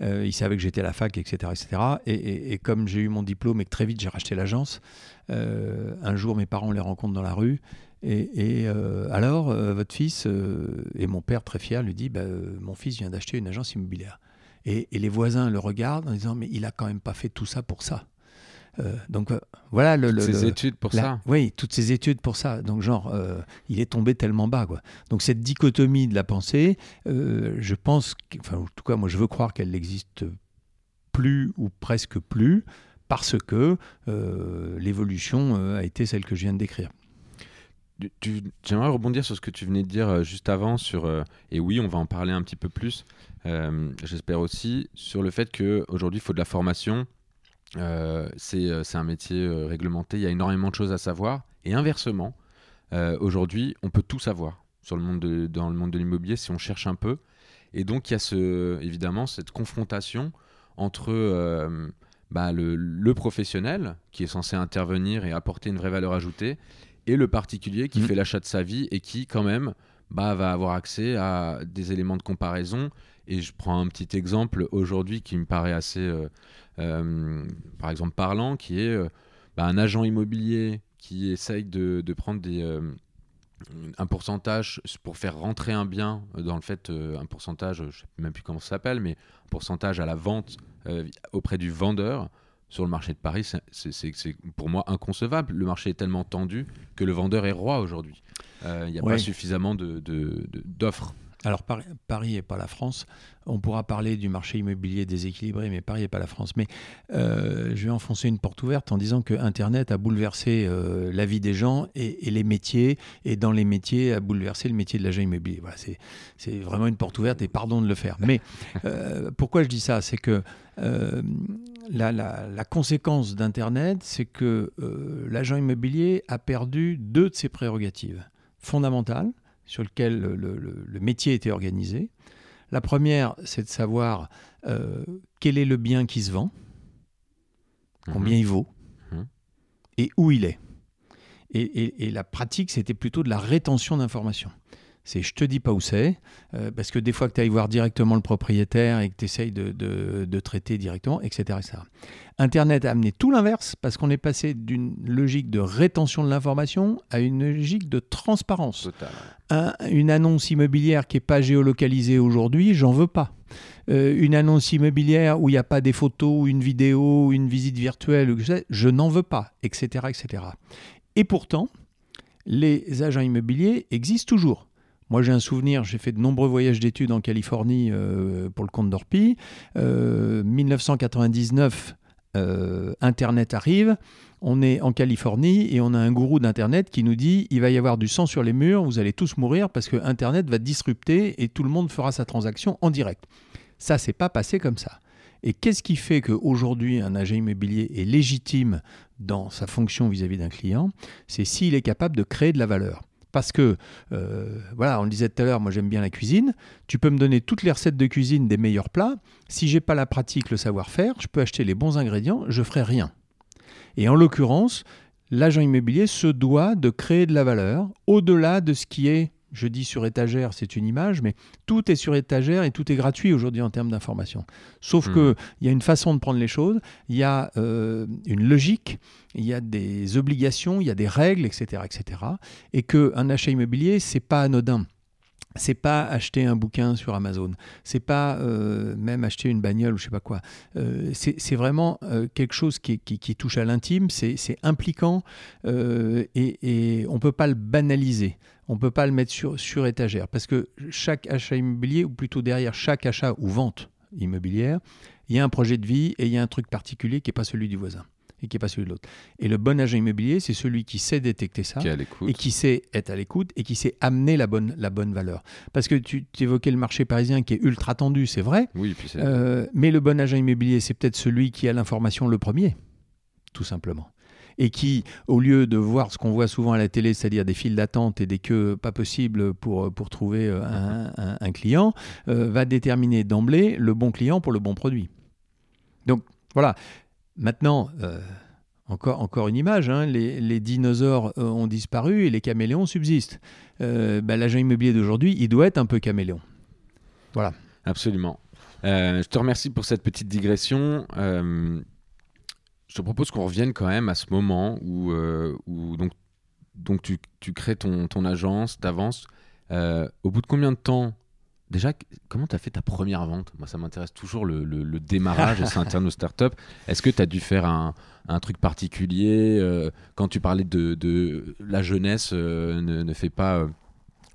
Euh, ils savaient que j'étais à la fac, etc. etc. Et, comme j'ai eu mon diplôme et que très vite j'ai racheté l'agence, euh, un jour mes parents les rencontrent dans la rue. Et, euh, alors, votre fils, et mon père très fier lui dit, bah, mon fils vient d'acheter une agence immobilière. Et, les voisins le regardent en disant, mais il a quand même pas fait tout ça pour ça. Euh, donc euh, voilà le, le ces études pour ça. Oui, toutes ces études pour ça. Donc genre, euh, il est tombé tellement bas quoi. Donc cette dichotomie de la pensée, je pense, enfin en tout cas moi je veux croire qu'elle n'existe plus ou presque plus parce que l'évolution a été celle que je viens de décrire. J'aimerais rebondir sur ce que tu venais de dire juste avant sur et oui on va en parler un petit peu plus. J'espère aussi sur le fait qu'aujourd'hui il faut de la formation c'est un métier euh, réglementé, il y a énormément de choses à savoir. Et inversement, aujourd'hui, on peut tout savoir sur le monde dans le monde de l'immobilier si on cherche un peu. Et donc, il y a ce, évidemment cette confrontation entre bah, le, professionnel qui est censé intervenir et apporter une vraie valeur ajoutée et le particulier qui mmh. fait l'achat de sa vie et qui, quand même, bah, va avoir accès à des éléments de comparaison. Et je prends un petit exemple aujourd'hui qui me paraît assez euh, par exemple parlant, qui est euh, bah, un agent immobilier qui essaye de, prendre des, euh, un pourcentage pour faire rentrer un bien dans le fait, un pourcentage, je ne sais même plus comment ça s'appelle, mais un pourcentage à la vente auprès du vendeur sur le marché de Paris, c'est pour moi inconcevable. Le marché est tellement tendu que le vendeur est roi aujourd'hui. Il n'y a pas suffisamment d'offres. De, alors Paris n'est pas la France. On pourra parler du marché immobilier déséquilibré, mais Paris n'est pas la France. Mais euh, je vais enfoncer une porte ouverte en disant que Internet a bouleversé euh, la vie des gens et, les métiers, et dans les métiers a bouleversé le métier de l'agent immobilier. Voilà, c'est vraiment une porte ouverte et pardon de le faire. Mais euh, pourquoi je dis ça? C'est que la, la, conséquence d'Internet, c'est que l'agent immobilier a perdu deux de ses prérogatives fondamentales sur lequel le, métier était organisé. La première, c'est de savoir euh, quel est le bien qui se vend, combien mhm. il vaut mhm. et où il est. et la pratique, c'était plutôt de la rétention d'informations c'est je te dis pas où c'est, euh, parce que des fois que tu ailles voir directement le propriétaire et que tu essayes de, traiter directement, etc., Internet a amené tout l'inverse, parce qu'on est passé d'une logique de rétention de l'information à une logique de transparence. une annonce immobilière qui n'est pas géolocalisée aujourd'hui, j'en veux pas. Euh, une annonce immobilière où il n'y a pas des photos, une vidéo, une visite virtuelle, je n'en veux pas, etc., etc. Et pourtant, les agents immobiliers existent toujours. Moi, j'ai un souvenir, j'ai fait de nombreux voyages d'études en Californie euh, pour le compte d'Orpi. 1999, euh, euh, Internet arrive. On est en Californie et on a un gourou d'Internet qui nous dit il va y avoir du sang sur les murs, vous allez tous mourir parce que Internet va disrupter et tout le monde fera sa transaction en direct. Ça, s'est pas passé comme ça. Et qu'est-ce qui fait qu'aujourd'hui un agent immobilier est légitime dans sa fonction vis-à-vis d'un client? C'est s'il est capable de créer de la valeur. Parce que, euh, voilà, on le disait tout à l'heure, moi j'aime bien la cuisine. Tu peux me donner toutes les recettes de cuisine des meilleurs plats. Si j'ai pas la pratique, le savoir-faire, je peux acheter les bons ingrédients, je ferai rien. Et en l'occurrence, l'agent immobilier se doit de créer de la valeur au-delà de ce qui est je dis sur étagère, c'est une image, mais tout est sur étagère et tout est gratuit aujourd'hui en termes d'information. Sauf hmm. qu'il y a une façon de prendre les choses, il y a euh, une logique, il y a des obligations, il y a des règles, etc. etc. et qu'un achat immobilier, c'est pas anodin c'est pas acheter un bouquin sur Amazon, c'est pas euh, même acheter une bagnole ou je sais pas quoi. Euh, c'est vraiment quelque chose qui, touche à l'intime, c'est impliquant et, et on peut pas le banaliser on ne peut pas le mettre sur, sur étagère. Parce que chaque achat immobilier, ou plutôt derrière chaque achat ou vente immobilière, il y a un projet de vie et il y a un truc particulier qui n'est pas celui du voisin et qui n'est pas celui de l'autre. Et le bon agent immobilier, c'est celui qui sait détecter ça et qui sait être à l'écoute et qui sait amener la bonne, la bonne valeur. Parce que tu, évoquais le marché parisien qui est ultra tendu, c'est vrai, oui, euh, mais le bon agent immobilier, c'est peut-être celui qui a l'information le premier, tout simplement et qui, au lieu de voir ce qu'on voit souvent à la télé, c'est-à-dire des files d'attente et des queues pas possibles pour, pour trouver euh, un, client, euh, va déterminer d'emblée le bon client pour le bon produit. Donc voilà. Maintenant, euh, encore, encore une image, hein, les, dinosaures ont disparu et les caméléons subsistent. Bah, l'agent immobilier d'aujourd'hui, il doit être un peu caméléon. Voilà. Absolument. je te remercie pour cette petite digression je te propose qu'on revienne quand même à ce moment où, euh, donc, tu, crées ton, agence, tu avances. Euh, au bout de combien de temps Déjà, comment tu as fait ta première vente? Moi, ça m'intéresse toujours le, démarrage, c'est interne aux startups. Est-ce que tu as dû faire un, truc particulier? Euh, Quand tu parlais de, la jeunesse, ne, ne fait pas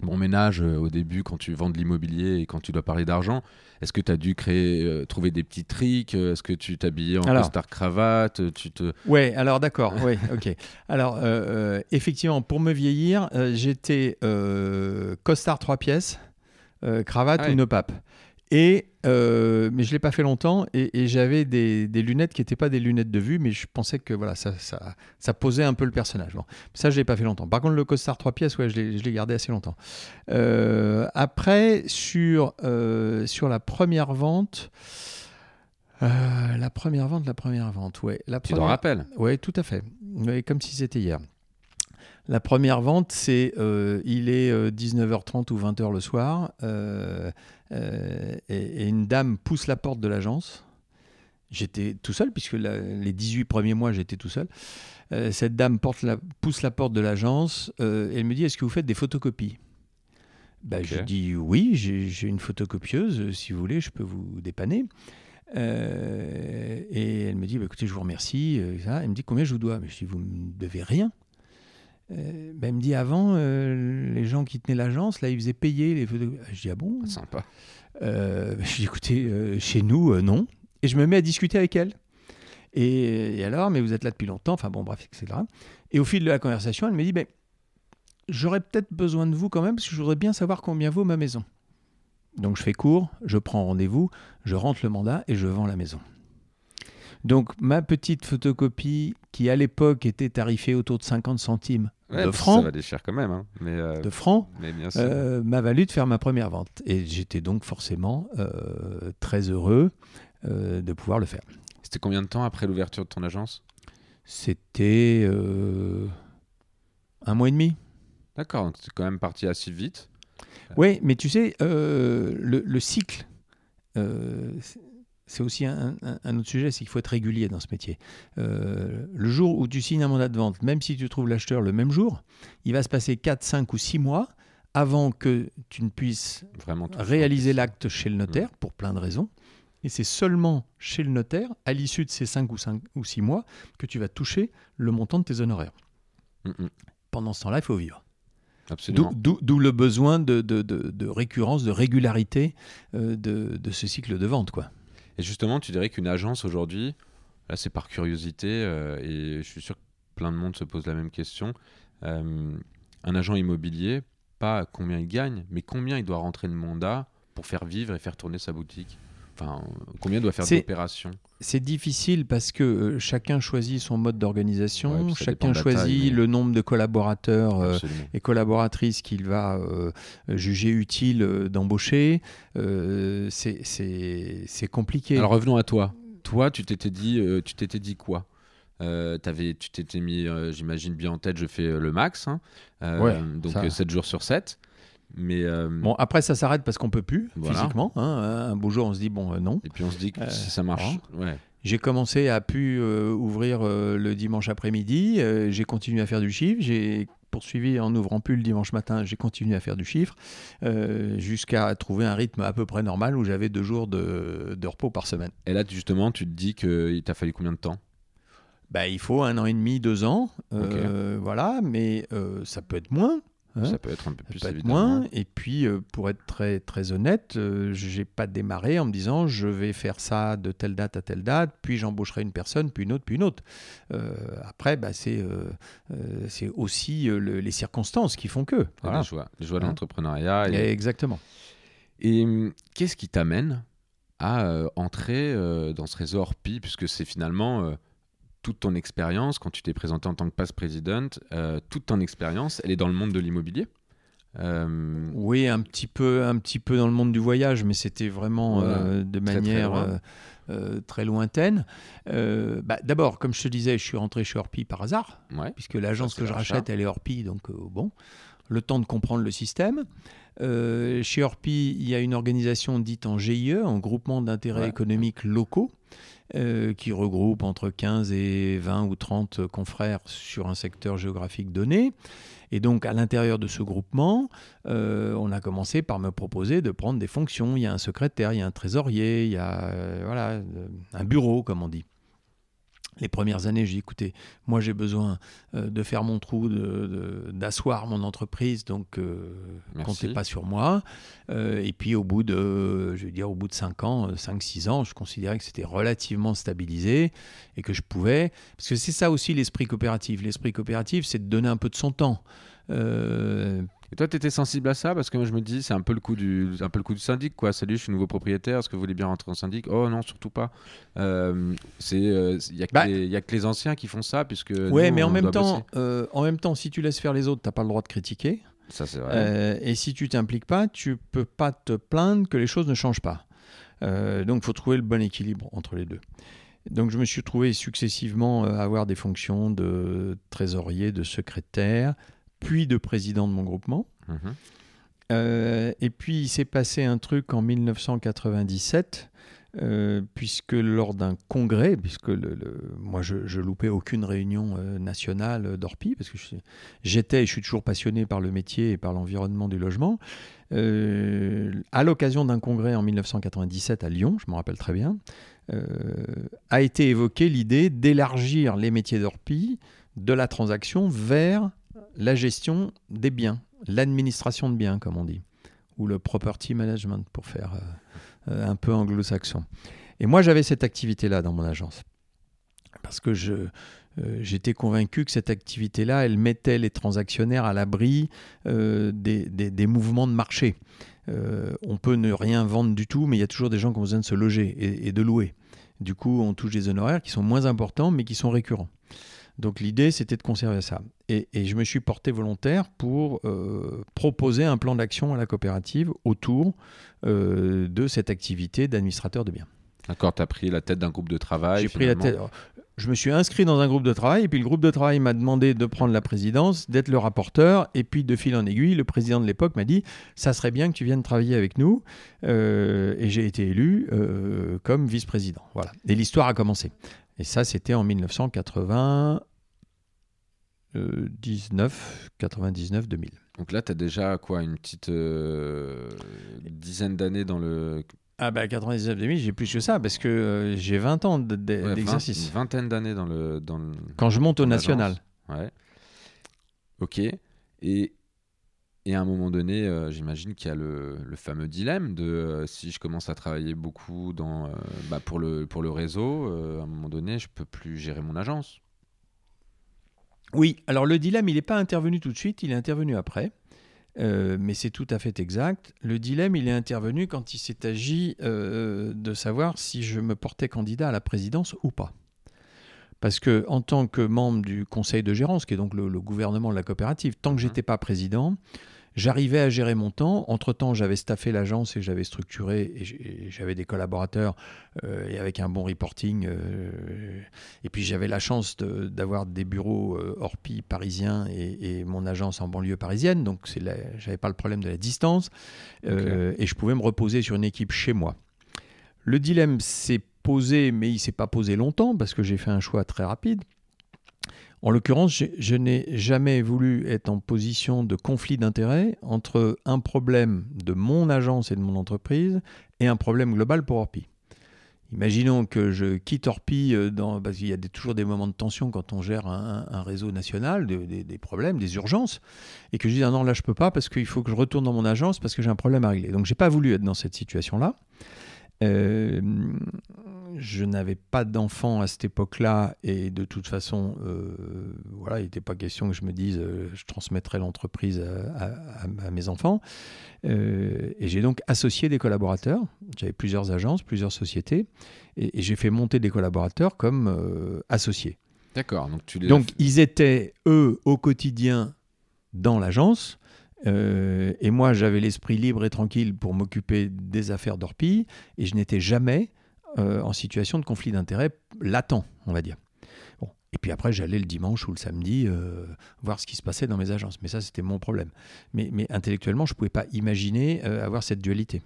bon ménage au début quand tu vends de l'immobilier et quand tu dois parler d'argent. Est-ce que tu as dû créer, euh, trouver des petits tricks Est-ce que tu t'habillais en costard cravate tu te... Ouais, alors d'accord, oui, ok. Alors euh, euh, effectivement, pour me vieillir, j'étais costard trois pièces, cravate ah ou no pape. Et, euh, mais je ne l'ai pas fait longtemps et, j'avais des, lunettes qui n'étaient pas des lunettes de vue, mais je pensais que voilà, ça, ça, ça posait un peu le personnage. Bon, ça, je ne l'ai pas fait longtemps. Par contre, le costard trois pièces, ouais, je l'ai gardé assez longtemps. Euh, après, sur, euh, sur la première vente, la première vente, la première vente, ouais. La tu t'en rappelles Oui, tout à fait. comme si c'était hier. La première vente, c'est il est 19h30 ou 20h le soir. Euh, et, une dame pousse la porte de l'agence J'étais tout seul, puisque la- les 18 premiers mois, j'étais tout seul. Euh, cette dame porte la- pousse la porte de l'agence euh, et elle me dit Est-ce que vous faites des photocopies? Ben, Ok. Je dis Oui, j'ai une photocopieuse. Si vous voulez, je peux vous dépanner. Et elle me dit bah, Écoutez, je vous remercie. ça. Elle me dit Combien je vous dois? Mais Je dis Vous ne me devez rien. Euh, elle me dit Avant, euh, les gens qui tenaient l'agence, là, ils faisaient payer les photocopies. Je dis Ah bon? Sympa. euh, je dis écoutez, euh, chez nous, euh, non. Et je me mets à discuter avec elle. Et, et alors, mais vous êtes là depuis longtemps, enfin bon, bref, etc. Et au fil de la conversation, elle me dit, ben, j'aurais peut-être besoin de vous quand même, parce que je voudrais bien savoir combien vaut ma maison. Donc je fais court, je prends rendez-vous, je rentre le mandat et je vends la maison. Donc ma petite photocopie, qui à l'époque était tarifée autour de 50 centimes Ouais, de francs, Ça valait cher quand même. hein. Mais, euh, de francs, mais bien sûr. euh, m'a valu de faire ma première vente. Et j'étais donc forcément euh, très heureux de pouvoir le faire. C'était combien de temps après l'ouverture de ton agence? C'était un mois et demi. D'accord, donc c'est quand même parti assez vite. Oui, mais tu sais, le, le cycle, c'est- aussi un, un- un autre sujet, c'est qu'il faut être régulier dans ce métier. Euh, le jour où tu signes un mandat de vente, même si tu trouves l'acheteur le même jour, il va se passer 4, 5 ou 6 mois avant que tu ne puisses Vraiment. réaliser l'acte chez le notaire pour plein de raisons. Et c'est seulement chez le notaire, à l'issue de ces 5 ou, 5 ou 6 mois, que tu vas toucher le montant de tes honoraires. Mm, mm. Pendant ce temps-là, il faut vivre. D'où le besoin de, de- de- de récurrence, de régularité euh, de, de ce cycle de vente. Quoi. Et justement, tu dirais qu'une agence aujourd'hui, là c'est par curiosité, euh, et je suis sûr que plein de monde se pose la même question, euh, un agent immobilier, pas combien il gagne, mais combien il doit rentrer de mandat pour faire vivre et faire tourner sa boutique? Enfin, combien doit faire d'opérations C'est difficile parce que euh, chacun choisit son mode d'organisation, chacun taille, choisit mais- le nombre de collaborateurs euh, et collaboratrices qu'il va euh, juger utile d'embaucher. C'est- compliqué. Alors revenons à toi. Toi, tu t'étais dit, tu t'étais dit quoi? Euh, tu t'étais mis, euh, j'imagine bien en tête, je fais le max, hein. Euh, Ouais, donc ça. 7 jours sur 7. Mais euh, Bon, après, ça s'arrête parce qu'on peut plus Voilà. physiquement. hein. Un beau jour, on se dit bon, euh, non. et puis on se dit que Euh, si ça marche, ouais. J'ai commencé à pu ouvrir le dimanche après-midi. j'ai continué à faire du chiffre. J'ai poursuivi en ouvrant plus le dimanche matin. J'ai continué à faire du chiffre jusqu'à trouver un rythme à peu près normal où j'avais deux jours de, de repos par semaine. Et là, justement, tu te dis qu'il t'a fallu combien de temps? Bah, il faut un an et demi, deux ans. Voilà, mais ça peut être moins. Hein. Ça peut être un peu plus peut moins. Et puis, euh, pour être très, très honnête, euh, j'ai pas démarré en me disant je vais faire ça de telle date à telle date, puis j'embaucherai une personne, puis une autre, puis une autre. Euh, après, bah, c'est euh, c'est aussi le- les circonstances qui font que. Voilà. Les joies, les joies de Hein. l'entrepreneuriat. Et, Exactement. et, hum, qu'est-ce qui t'amène à entrer dans ce réseau Orpi? Puisque c'est finalement toute ton expérience, quand tu t'es présenté en tant que past president, euh, toute ton expérience, elle est dans le monde de l'immobilier. Euh, Oui, un petit peu, un petit peu dans le monde du voyage, mais c'était vraiment Voilà. euh, de Très, très manière loin. euh, très lointaine. Bah, D'abord, comme je te disais, je suis rentré chez Orpi par hasard. ouais. puisque l'agence que je rachat. rachète, elle est Orpi, donc bon, le temps de comprendre le système. Chez Orpi, il y a une organisation dite en GIE, en groupement d'intérêts Ouais. économiques locaux, euh, qui regroupe entre 15 et 20 ou 30 confrères sur un secteur géographique donné. Et donc, à l'intérieur de ce groupement, euh, on a commencé par me proposer de prendre des fonctions. Il y a un secrétaire, il y a un trésorier, il y a euh, voilà, un bureau, comme on dit. Les premières années, j'ai dit, écoutez, moi j'ai besoin euh, de faire mon trou, de- de- d'asseoir mon entreprise, donc euh, comptez pas sur moi. Euh, et puis au bout de, je veux dire, au bout de 5 ans, 5-6 ans, je considérais que c'était relativement stabilisé et que je pouvais, parce que c'est ça aussi l'esprit coopératif. L'esprit coopératif, c'est de donner un peu de son temps. Euh, Et toi, tu étais sensible à ça? Parce que moi, je me dis, c'est un peu le coup du, un peu le coup du syndic, quoi. Salut, je suis nouveau propriétaire, est-ce que vous voulez bien rentrer en syndic? Oh non, surtout pas. Euh, il y, a que Bah- a que les anciens qui font ça, puisque. ouais, nous, mais en même temps, euh, en même temps, si tu laisses faire les autres, t'as pas le droit de critiquer. Ça, c'est vrai. Euh, et si tu t'impliques pas, tu peux pas te plaindre que les choses ne changent pas. Euh, donc, il faut trouver le bon équilibre entre les deux. Donc, je me suis trouvé successivement euh, à avoir des fonctions de trésorier, de secrétaire, puis de président de mon groupement. Mhm. Euh, et puis, il s'est passé un truc en 1997. euh, puisque lors d'un congrès, puisque le, moi je, je, loupais aucune réunion euh, nationale d'Orpi, parce que j'étais et je suis toujours passionné par le métier et par l'environnement du logement, euh, à l'occasion d'un congrès en 1997 à Lyon, je me rappelle très bien, a été évoquée l'idée d'élargir les métiers d'Orpi de la transaction vers la gestion des biens, l'administration de biens, comme on dit, ou le property management pour faire euh, un peu anglo-saxon. Et moi, j'avais cette activité-là dans mon agence. Parce que je, euh, j'étais convaincu que cette activité-là, elle mettait les transactionnaires à l'abri euh, des, des, mouvements de marché. on peut ne rien vendre du tout, mais il y a toujours des gens qui ont besoin de se loger et, et de louer. Du coup, on touche des honoraires qui sont moins importants, mais qui sont récurrents. Donc l'idée, c'était de conserver ça. Et, je me suis porté volontaire pour euh, proposer un plan d'action à la coopérative autour euh, de cette activité d'administrateur de biens. D'accord, tu as pris la tête d'un groupe de travail. J'ai pris la tête. Je me suis inscrit dans un groupe de travail et puis le groupe de travail m'a demandé de prendre la présidence, d'être le rapporteur et puis de fil en aiguille, le président de l'époque m'a dit ça serait bien que tu viennes travailler avec nous euh, et j'ai été élu comme vice-président. Voilà. Et l'histoire a commencé. Et ça, c'était en 1999, 99, 2000. Donc là, tu as déjà quoi, une petite euh, dizaine d'années dans le. Ah bah 99 2000, j'ai plus que ça parce que euh, j'ai 20 ans d'exercice. une vingtaine d'années dans le, dans Quand je monte au national. Ouais. Ok. Et et à un moment donné, euh, j'imagine qu'il y a le, fameux dilemme de euh, si je commence à travailler beaucoup dans, euh, bah, pour, le, pour le réseau, à un moment donné, je peux plus gérer mon agence. Oui, alors le dilemme, il n'est pas intervenu tout de suite, il est intervenu après. mais c'est tout à fait exact. Le dilemme, il est intervenu quand il s'est agi de savoir si je me portais candidat à la présidence ou pas. Parce que en tant que membre du conseil de gérance, qui est donc le, le gouvernement de la coopérative, tant que mmh. j'étais pas président, J'arrivais à gérer mon temps. Entre-temps, j'avais staffé l'agence et j'avais structuré et j'avais des collaborateurs euh, et avec un bon reporting. Euh, et puis j'avais la chance d'avoir des bureaux euh, Orpi parisiens et, mon agence en banlieue parisienne. Donc je n'avais pas le problème de la distance. et je pouvais me reposer sur une équipe chez moi. Le dilemme s'est posé, mais il s'est pas posé longtemps parce que j'ai fait un choix très rapide. En l'occurrence, je, n'ai jamais voulu être en position de conflit d'intérêts entre un problème de mon agence et de mon entreprise et un problème global pour Orpi. Imaginons que je quitte Orpi, euh, parce qu'il y a toujours des moments de tension quand on gère un, réseau national, des, problèmes, des urgences, et que je dis ah non là je peux pas parce qu'il faut que je retourne dans mon agence parce que j'ai un problème à régler. Donc j'ai pas voulu être dans cette situation-là. Euh, je n'avais pas d'enfant à cette époque-là et de toute façon, euh, voilà, il n'était pas question que je me dise euh, je transmettrai l'entreprise à, mes enfants. et j'ai donc associé des collaborateurs. J'avais plusieurs agences, plusieurs sociétés et, j'ai fait monter des collaborateurs comme associés. D'accord. Donc, tu donc ils étaient, eux, au quotidien dans l'agence. Euh, et moi, j'avais l'esprit libre et tranquille pour m'occuper des affaires d'Orpi, et je n'étais jamais euh, en situation de conflit d'intérêts latent, on va dire. Bon. Et puis après, j'allais le dimanche ou le samedi euh, voir ce qui se passait dans mes agences. Mais ça, c'était mon problème. Mais, mais, intellectuellement, je ne pouvais pas imaginer avoir cette dualité.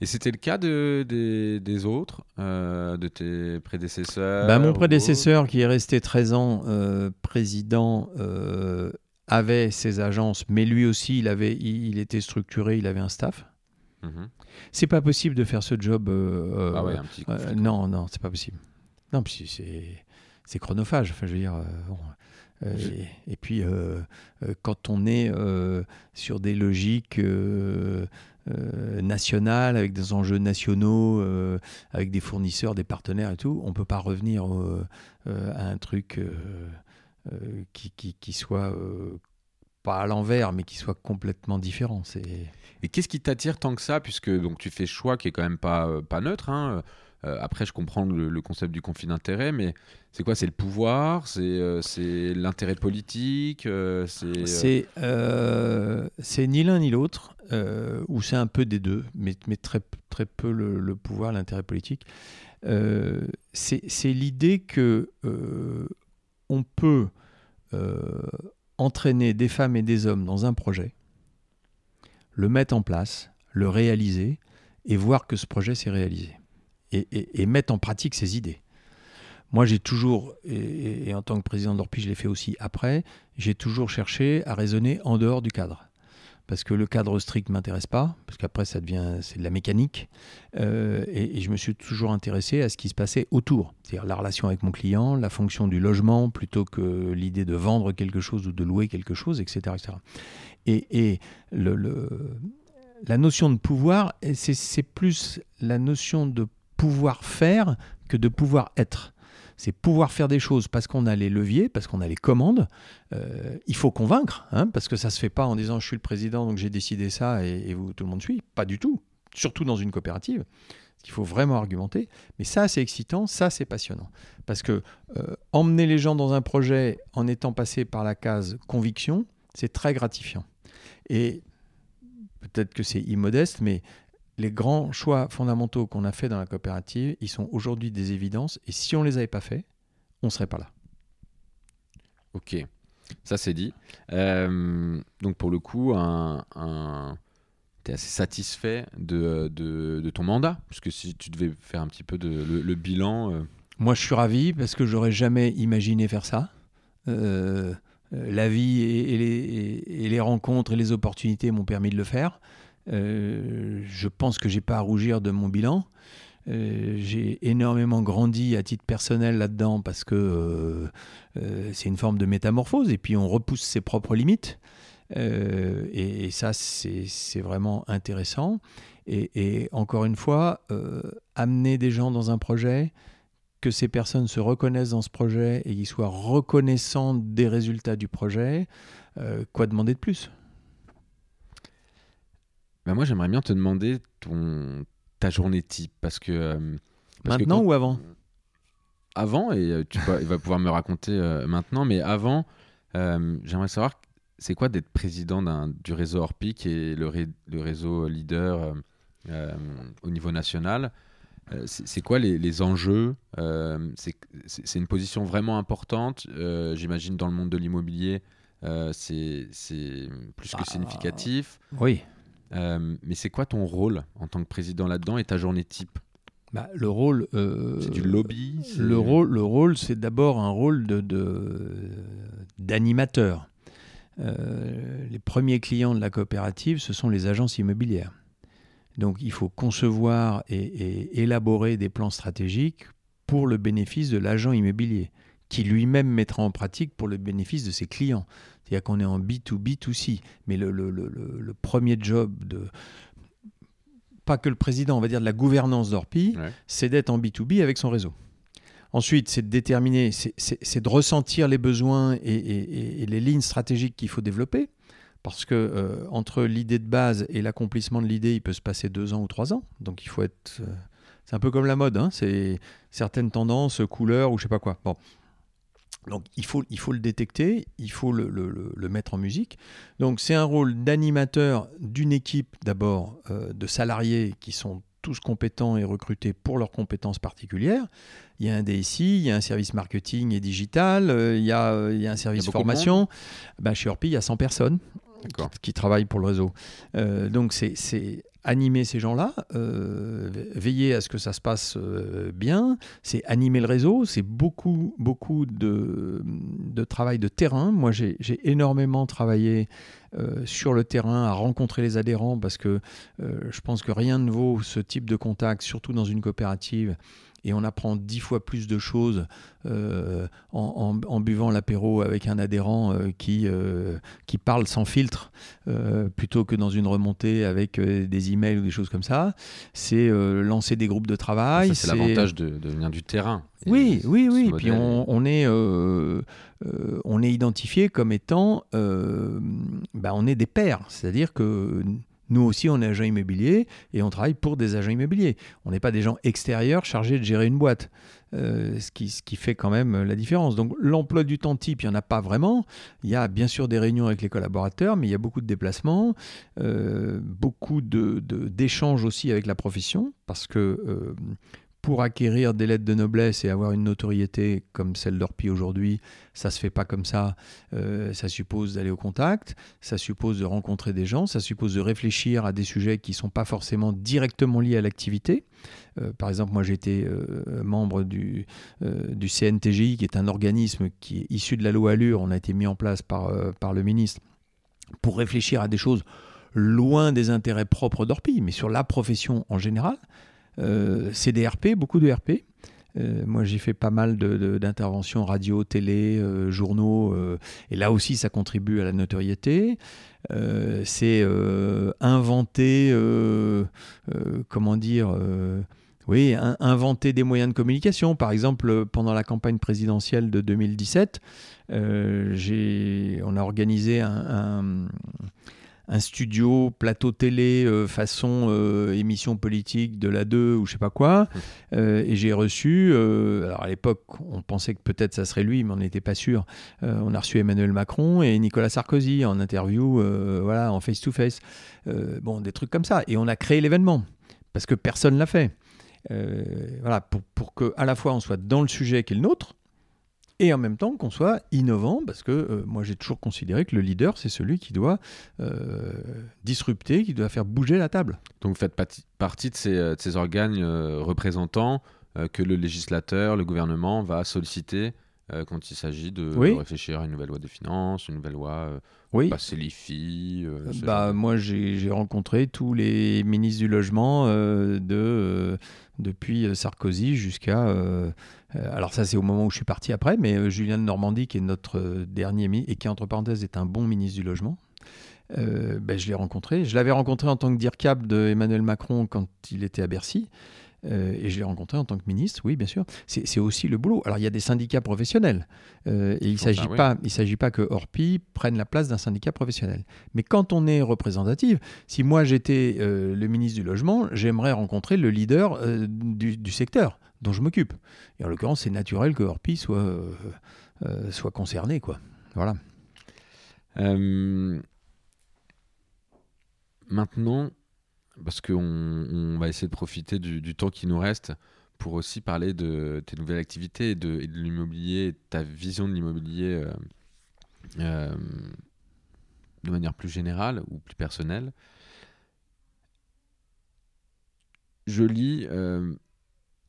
Et c'était le cas de, des, autres, de tes prédécesseurs bah, Mon prédécesseur, qui est resté 13 ans président avait ses agences, mais lui aussi, il, avait, il, était structuré, il avait un staff. Mhm. C'est pas possible de faire ce job. Euh, ah ouais, un petit euh, non, non, c'est pas possible. Non, c'est c'est chronophage. Enfin, je veux dire. Euh, et, puis, quand on est sur des logiques nationales, avec des enjeux nationaux, avec des fournisseurs, des partenaires et tout, on peut pas revenir à un truc euh, qui, qui, soit euh, pas à l'envers, mais qui soit complètement différent. Et qu'est-ce qui t'attire tant que ça, puisque donc tu fais choix qui est quand même pas, euh, pas neutre. Hein après, je comprends le, concept du conflit d'intérêt, mais c'est quoi C'est le pouvoir C'est l'intérêt politique C'est c'est ni l'un ni l'autre, ou c'est un peu des deux, mais, mais très, très peu le, le pouvoir, l'intérêt politique. c'est l'idée que on peut euh, entraîner des femmes et des hommes dans un projet, le mettre en place, le réaliser et voir que ce projet s'est réalisé. et, mettre en pratique ses idées. Moi, j'ai toujours, et, en tant que président d'Orpi, je l'ai fait aussi après, j'ai toujours cherché à raisonner en dehors du cadre parce que le cadre strict m'intéresse pas, parce qu'après ça devient c'est de la mécanique, euh, et, je me suis toujours intéressé à ce qui se passait autour, c'est-à-dire la relation avec mon client, la fonction du logement plutôt que l'idée de vendre quelque chose ou de louer quelque chose, etc. etc. Et, le, la notion de pouvoir, c'est plus la notion de pouvoir faire que de pouvoir être c'est pouvoir faire des choses parce qu'on a les leviers, parce qu'on a les commandes. Euh, il faut convaincre, hein, parce que ça se fait pas en disant je suis le président donc j'ai décidé ça et, vous tout le monde suit. Pas du tout. Surtout dans une coopérative. Il faut vraiment argumenter. Mais ça, c'est excitant, ça, c'est passionnant. Parce que euh, emmener les gens dans un projet en étant passé par la case conviction, c'est très gratifiant. Et peut-être que c'est immodeste, mais les grands choix fondamentaux qu'on a fait dans la coopérative, ils sont aujourd'hui des évidences. Et si on les avait pas fait, on serait pas là. Ok, ça c'est dit. Euh, donc pour le coup, un, tu es assez satisfait de, de, ton mandat, puisque si tu devais faire un petit peu de, le, bilan. Euh, Moi, je suis ravi parce que j'aurais jamais imaginé faire ça. Euh, la vie et, les, et, les, rencontres et les opportunités m'ont permis de le faire. Euh, je pense que j'ai pas à rougir de mon bilan. Euh, j'ai énormément grandi à titre personnel là-dedans parce que euh, c'est une forme de métamorphose et puis on repousse ses propres limites. Et, ça, c'est vraiment intéressant. Et, encore une fois, amener des gens dans un projet, que ces personnes se reconnaissent dans ce projet et qu'ils soient reconnaissants des résultats du projet, quoi demander de plus? Bah, moi, j'aimerais bien te demander ton, ta journée type. Parce que. Euh, maintenant ou avant? Avant, et euh, tu vas pouvoir me raconter euh, maintenant, mais avant, j'aimerais savoir c'est quoi d'être président du réseau Orpi, qui est le, le réseau leader au niveau national? c'est quoi les, les enjeux? C'est une position vraiment importante, j'imagine, dans le monde de l'immobilier. c'est plus que bah, significatif. Oui. Euh, mais c'est quoi ton rôle en tant que président là-dedans et ta journée type? Bah, le rôle, euh, c'est du lobby. Le rôle, le rôle, c'est d'abord un rôle de, d'animateur. Euh, les premiers clients de la coopérative, ce sont les agences immobilières. Donc, il faut concevoir et, et élaborer des plans stratégiques pour le bénéfice de l'agent immobilier, qui lui-même mettra en pratique pour le bénéfice de ses clients. C'est-à-dire qu'on est en B2B2C. Mais le, le, le, le, premier job de. Pas que le président, on va dire de la gouvernance d'Orpi, c'est d'être en B2B avec son réseau. Ensuite, c'est de déterminer, c'est de ressentir les besoins et, et, les lignes stratégiques qu'il faut développer. Parce que euh, entre l'idée de base et l'accomplissement de l'idée, il peut se passer deux ans ou trois ans. Donc il faut être. Euh, c'est un peu comme la mode, hein, c'est certaines tendances, couleurs ou je sais pas quoi. Bon, donc il faut, il faut le détecter, il faut le, le, le mettre en musique. Donc c'est un rôle d'animateur d'une équipe d'abord euh, de salariés qui sont tous compétents et recrutés pour leurs compétences particulières. Il y a un DSI, il y a un service marketing et digital, euh, il, y a, il, y a, un service formation. Ben, chez Orpi, il y a 100 personnes qui, qui, travaillent pour le réseau. Euh, donc c'est animer ces gens-là, euh, veiller à ce que ça se passe euh, bien, c'est animer le réseau, c'est beaucoup, beaucoup de, travail de terrain. Moi, j'ai énormément travaillé euh, sur le terrain, à rencontrer les adhérents, parce que je pense que rien ne vaut ce type de contact, surtout dans une coopérative et on apprend dix fois plus de choses euh, en, buvant l'apéro avec un adhérent euh, qui, euh, qui parle sans filtre plutôt que dans une remontée avec des emails ou des choses comme ça. C'est lancer des groupes de travail. C'est l'avantage de, de, venir du terrain. Oui, oui, oui. Et puis on, est, on est identifié comme étant, bah, on est des pairs. C'est-à-dire que nous aussi, on est agent immobilier et on travaille pour des agents immobiliers. On n'est pas des gens extérieurs chargés de gérer une boîte. Euh, ce, qui, ce, qui, fait quand même la différence. Donc l'emploi du temps type, il n'y en a pas vraiment. Il y a bien sûr des réunions avec les collaborateurs, mais il y a beaucoup de déplacements, euh, beaucoup d'échanges de, aussi avec la profession, parce que euh, pour acquérir des lettres de noblesse et avoir une notoriété comme celle d'Orpi aujourd'hui, ça se fait pas comme ça. Euh, ça suppose d'aller au contact, ça suppose de rencontrer des gens, ça suppose de réfléchir à des sujets qui sont pas forcément directement liés à l'activité. Euh, par exemple, moi j'étais euh, membre du, du CNTGI, qui est un organisme qui est issu de la loi Allure. On a été mis en place par, par le ministre pour réfléchir à des choses loin des intérêts propres d'Orpi, mais sur la profession en général. Euh, c'est des RP, beaucoup de RP. Euh, moi, j'ai fait pas mal d'interventions radio, télé, euh, journaux, et là aussi, ça contribue à la notoriété. c'est inventer, comment dire, oui, inventer des moyens de communication. Par exemple, pendant la campagne présidentielle de 2017, on a organisé un un studio, plateau télé, euh, façon euh, émission politique de la 2 ou je sais pas quoi. Euh, et j'ai reçu, alors à l'époque, on pensait que peut-être ça serait lui, mais on n'était pas sûr. on a reçu Emmanuel Macron et Nicolas Sarkozy en interview, voilà, en face-to-face. bon, des trucs comme ça. Et on a créé l'événement parce que personne l'a fait. voilà, pour, pour que à la fois on soit dans le sujet qui est le nôtre, et en même temps qu'on soit innovant, parce que euh, moi j'ai toujours considéré que le leader, c'est celui qui doit euh, disrupter, qui doit faire bouger la table. Donc vous faites partie de ces, euh, de ces organes représentants que le législateur, le gouvernement va solliciter quand il s'agit de, réfléchir à une nouvelle loi des finances, une nouvelle loi oui. passer l'IFI. bah, moi j'ai rencontré tous les ministres du logement de, depuis Sarkozy jusqu'à alors ça c'est au moment où je suis parti après, mais euh, Julien de Normandie qui est notre euh, dernier et qui entre parenthèses est un bon ministre du logement. Ben, je l'ai rencontré. Je l'avais rencontré en tant que DIRCAP de Emmanuel Macron quand il était à Bercy. et je l'ai rencontré en tant que ministre, oui, bien sûr. C'est aussi le boulot. Alors, il y a des syndicats professionnels. et il ne s'agit, pas, s'agit pas que Orpi prenne la place d'un syndicat professionnel. Mais quand on est représentatif, si moi j'étais le ministre du Logement, j'aimerais rencontrer le leader du, secteur dont je m'occupe. Et en l'occurrence, c'est naturel que Orpi soit, euh, euh, soit concerné. Quoi. Voilà. Euh, maintenant, parce qu'on on va essayer de profiter du, temps qui nous reste pour aussi parler de tes nouvelles activités et de, de l'immobilier, ta vision de l'immobilier de manière plus générale ou plus personnelle. Je lis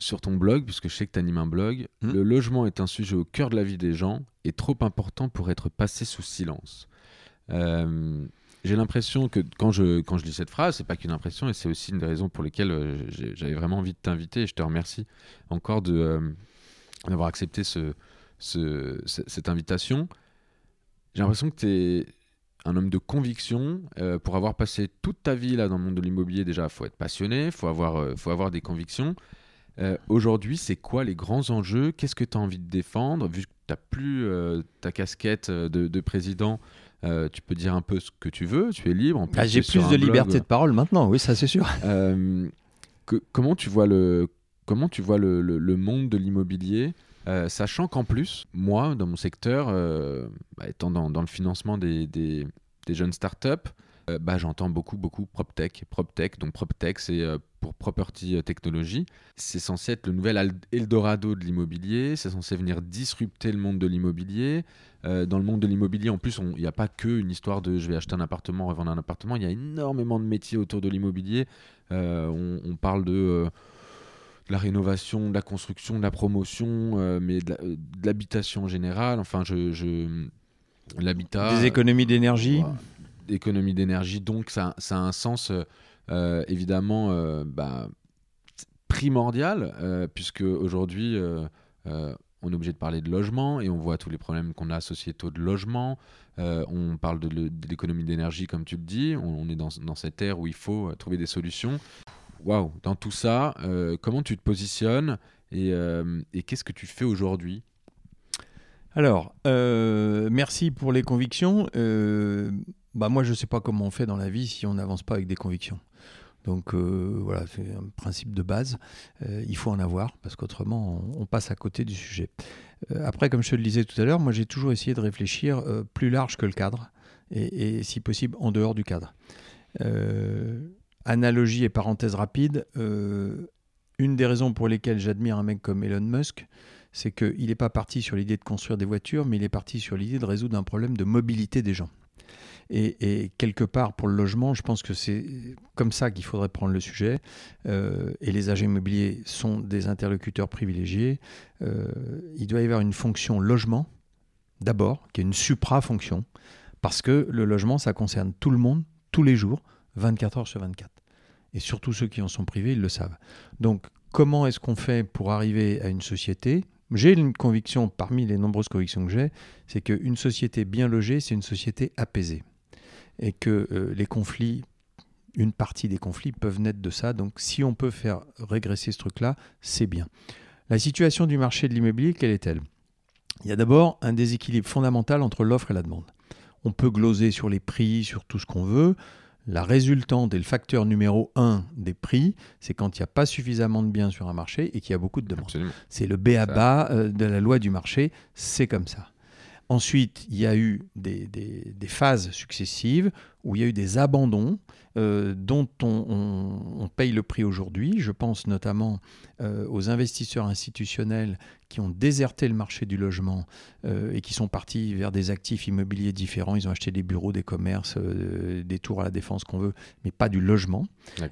sur ton blog, puisque je sais que tu animes un blog, hmm. le logement est un sujet au cœur de la vie des gens et trop important pour être passé sous silence. Euh, j'ai l'impression que quand je, quand je lis cette phrase, c'est pas qu'une impression et c'est aussi une des raisons pour lesquelles euh, j'avais vraiment envie de t'inviter et je te remercie encore de, euh, d'avoir accepté ce, ce, cette invitation. J'ai l'impression que tu es un homme de conviction. pour avoir passé toute ta vie là dans le monde de l'immobilier, déjà, il faut être passionné, il faut avoir, faut avoir des convictions. Euh, aujourd'hui, c'est quoi les grands enjeux? Qu'est-ce que tu as envie de défendre? Vu que tu n'as plus euh, ta casquette euh, de, président, tu peux dire un peu ce que tu veux, tu es libre. Ah, j'ai plus de liberté de parole maintenant, oui, ça c'est sûr. comment tu vois le, comment tu vois le, le, monde de l'immobilier? Sachant qu'en plus, moi, dans mon secteur, bah, étant dans, dans, le financement des, des, des jeunes startups, euh, bah, j'entends beaucoup, beaucoup PropTech. PropTech, donc PropTech, c'est euh, pour Property euh, Technology. C'est censé être le nouvel Eldorado de l'immobilier. C'est censé venir disrupter le monde de l'immobilier. dans le monde de l'immobilier, en plus, il n'y a pas que une histoire de je vais acheter un appartement, revendre un appartement. Il y a énormément de métiers autour de l'immobilier. On, parle de la rénovation, de la construction, de la promotion, mais de l'habitation en général. Enfin, je, l'habitat. Des économies d'énergie d'économie d'énergie. Donc ça, a un sens euh, euh, évidemment euh, bah, primordial, puisque aujourd'hui on est obligé de parler de logement et on voit tous les problèmes qu'on a sociétaux de logement. on parle de, l'économie d'énergie, comme tu le dis. On, est dans, cette ère où il faut trouver des solutions. Waouh, dans tout ça, comment tu te positionnes et qu'est-ce que tu fais aujourd'hui? Alors, merci pour les convictions bah moi je ne sais pas comment on fait dans la vie si on n'avance pas avec des convictions. Donc euh, voilà, c'est un principe de base. Euh, il faut en avoir parce qu'autrement on, passe à côté du sujet. Euh, après, comme je te le disais tout à l'heure, moi j'ai toujours essayé de réfléchir plus large que le cadre et, si possible en dehors du cadre. analogie et parenthèse rapide. une des raisons pour lesquelles j'admire un mec comme Elon Musk, c'est qu'il n'est pas parti sur l'idée de construire des voitures, mais il est parti sur l'idée de résoudre un problème de mobilité des gens. Et, quelque part, pour le logement, je pense que c'est comme ça qu'il faudrait prendre le sujet. Euh, et les agents immobiliers sont des interlocuteurs privilégiés. Euh, il doit y avoir une fonction logement, d'abord, qui est une supra-fonction, parce que le logement, ça concerne tout le monde, tous les jours, 24 heures sur 24. Et surtout ceux qui en sont privés, ils le savent. Donc, comment est-ce qu'on fait pour arriver à une société? J'ai une conviction, parmi les nombreuses convictions que j'ai, c'est qu'une société bien logée, c'est une société apaisée et que euh, les conflits, une partie des conflits peuvent naître de ça. Donc si on peut faire régresser ce truc-là, c'est bien. La situation du marché de l'immobilier, quelle est-elle? Il y a d'abord un déséquilibre fondamental entre l'offre et la demande. On peut gloser sur les prix, sur tout ce qu'on veut. La résultante et le facteur numéro un des prix, c'est quand il n'y a pas suffisamment de biens sur un marché et qu'il y a beaucoup de demandes. C'est le B à bas euh, de la loi du marché, c'est comme ça. Ensuite, il y a eu des, phases successives où il y a eu des abandons euh, dont on, paye le prix aujourd'hui. Je pense notamment euh, aux investisseurs institutionnels qui ont déserté le marché du logement euh, et qui sont partis vers des actifs immobiliers différents. Ils ont acheté des bureaux, des commerces, des tours à la défense qu'on veut, mais pas du logement.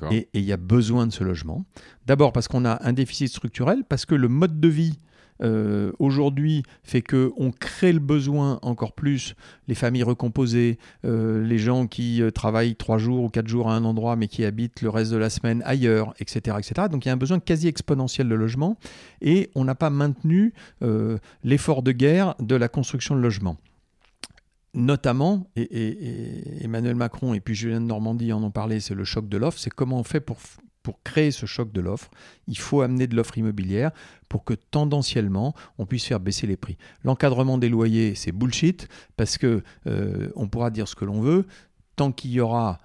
Et, et il y a besoin de ce logement. D'abord parce qu'on a un déficit structurel, parce que le mode de vie euh, aujourd'hui fait que on crée le besoin encore plus, les familles recomposées, euh, les gens qui euh, travaillent trois jours ou quatre jours à un endroit mais qui habitent le reste de la semaine ailleurs, etc. etc. Donc il y a un besoin quasi exponentiel de logement et on n'a pas maintenu l'effort de guerre de la construction de logements notamment, et, Emmanuel Macron et puis Julien de Normandie en ont parlé, c'est le choc de l'offre, c'est comment on fait pour, pour créer ce choc de l'offre, il faut amener de l'offre immobilière pour que tendanciellement on puisse faire baisser les prix. L'encadrement des loyers, c'est bullshit parce que euh, on pourra dire ce que l'on veut. Tant qu'il y aura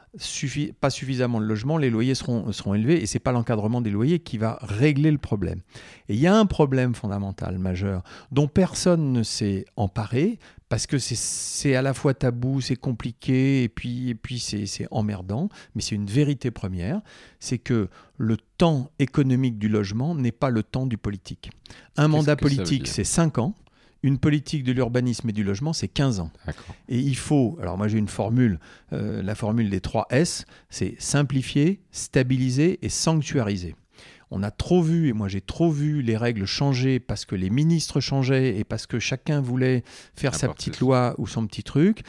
pas suffisamment de logements, les loyers seront, élevés et c'est pas l'encadrement des loyers qui va régler le problème. Et il y a un problème fondamental majeur dont personne ne s'est emparé parce que c'est à la fois tabou, c'est compliqué, et puis, et puis c'est emmerdant, mais c'est une vérité première, c'est que le temps économique du logement n'est pas le temps du politique. Un mandat politique, c'est 5 ans. Une politique de l'urbanisme et du logement, c'est 15 ans. Et il faut, alors moi j'ai une formule, euh, la formule des 3 S, c'est simplifier, stabiliser et sanctuariser on a trop vu, et moi j'ai trop vu les règles changer parce que les ministres changeaient et parce que chacun voulait faire sa petite loi ou son petit truc.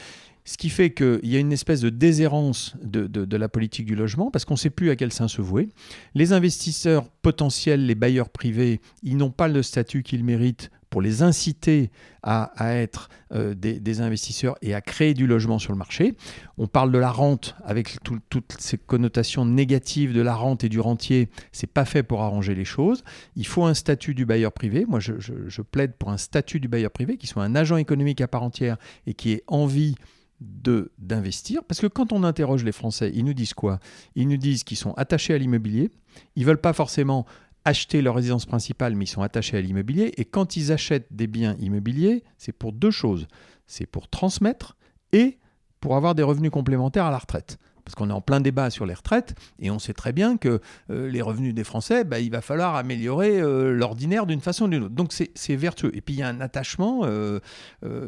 Ce qui fait qu'il y a une espèce de déshérence de, la politique du logement parce qu'on ne sait plus à quel sein se vouer. Les investisseurs potentiels, les bailleurs privés, ils n'ont pas le statut qu'ils méritent pour les inciter à, être euh, des, investisseurs et à créer du logement sur le marché. On parle de la rente avec toutes ces connotations négatives de la rente et du rentier. C'est pas fait pour arranger les choses. Il faut un statut du bailleur privé. Moi, je, plaide pour un statut du bailleur privé qui soit un agent économique à part entière et qui ait envie de d'investir parce que quand on interroge les Français, ils nous disent quoi? Ils nous disent qu'ils sont attachés à l'immobilier, ils veulent pas forcément acheter leur résidence principale, mais ils sont attachés à l'immobilier. Et quand ils achètent des biens immobiliers, c'est pour deux choses. C'est pour transmettre et pour avoir des revenus complémentaires à la retraite parce qu'on est en plein débat sur les retraites, et on sait très bien que euh, les revenus des Français, bah, il va falloir améliorer euh, l'ordinaire d'une façon ou d'une autre. Donc c'est vertueux. Et puis il y a un attachement, euh,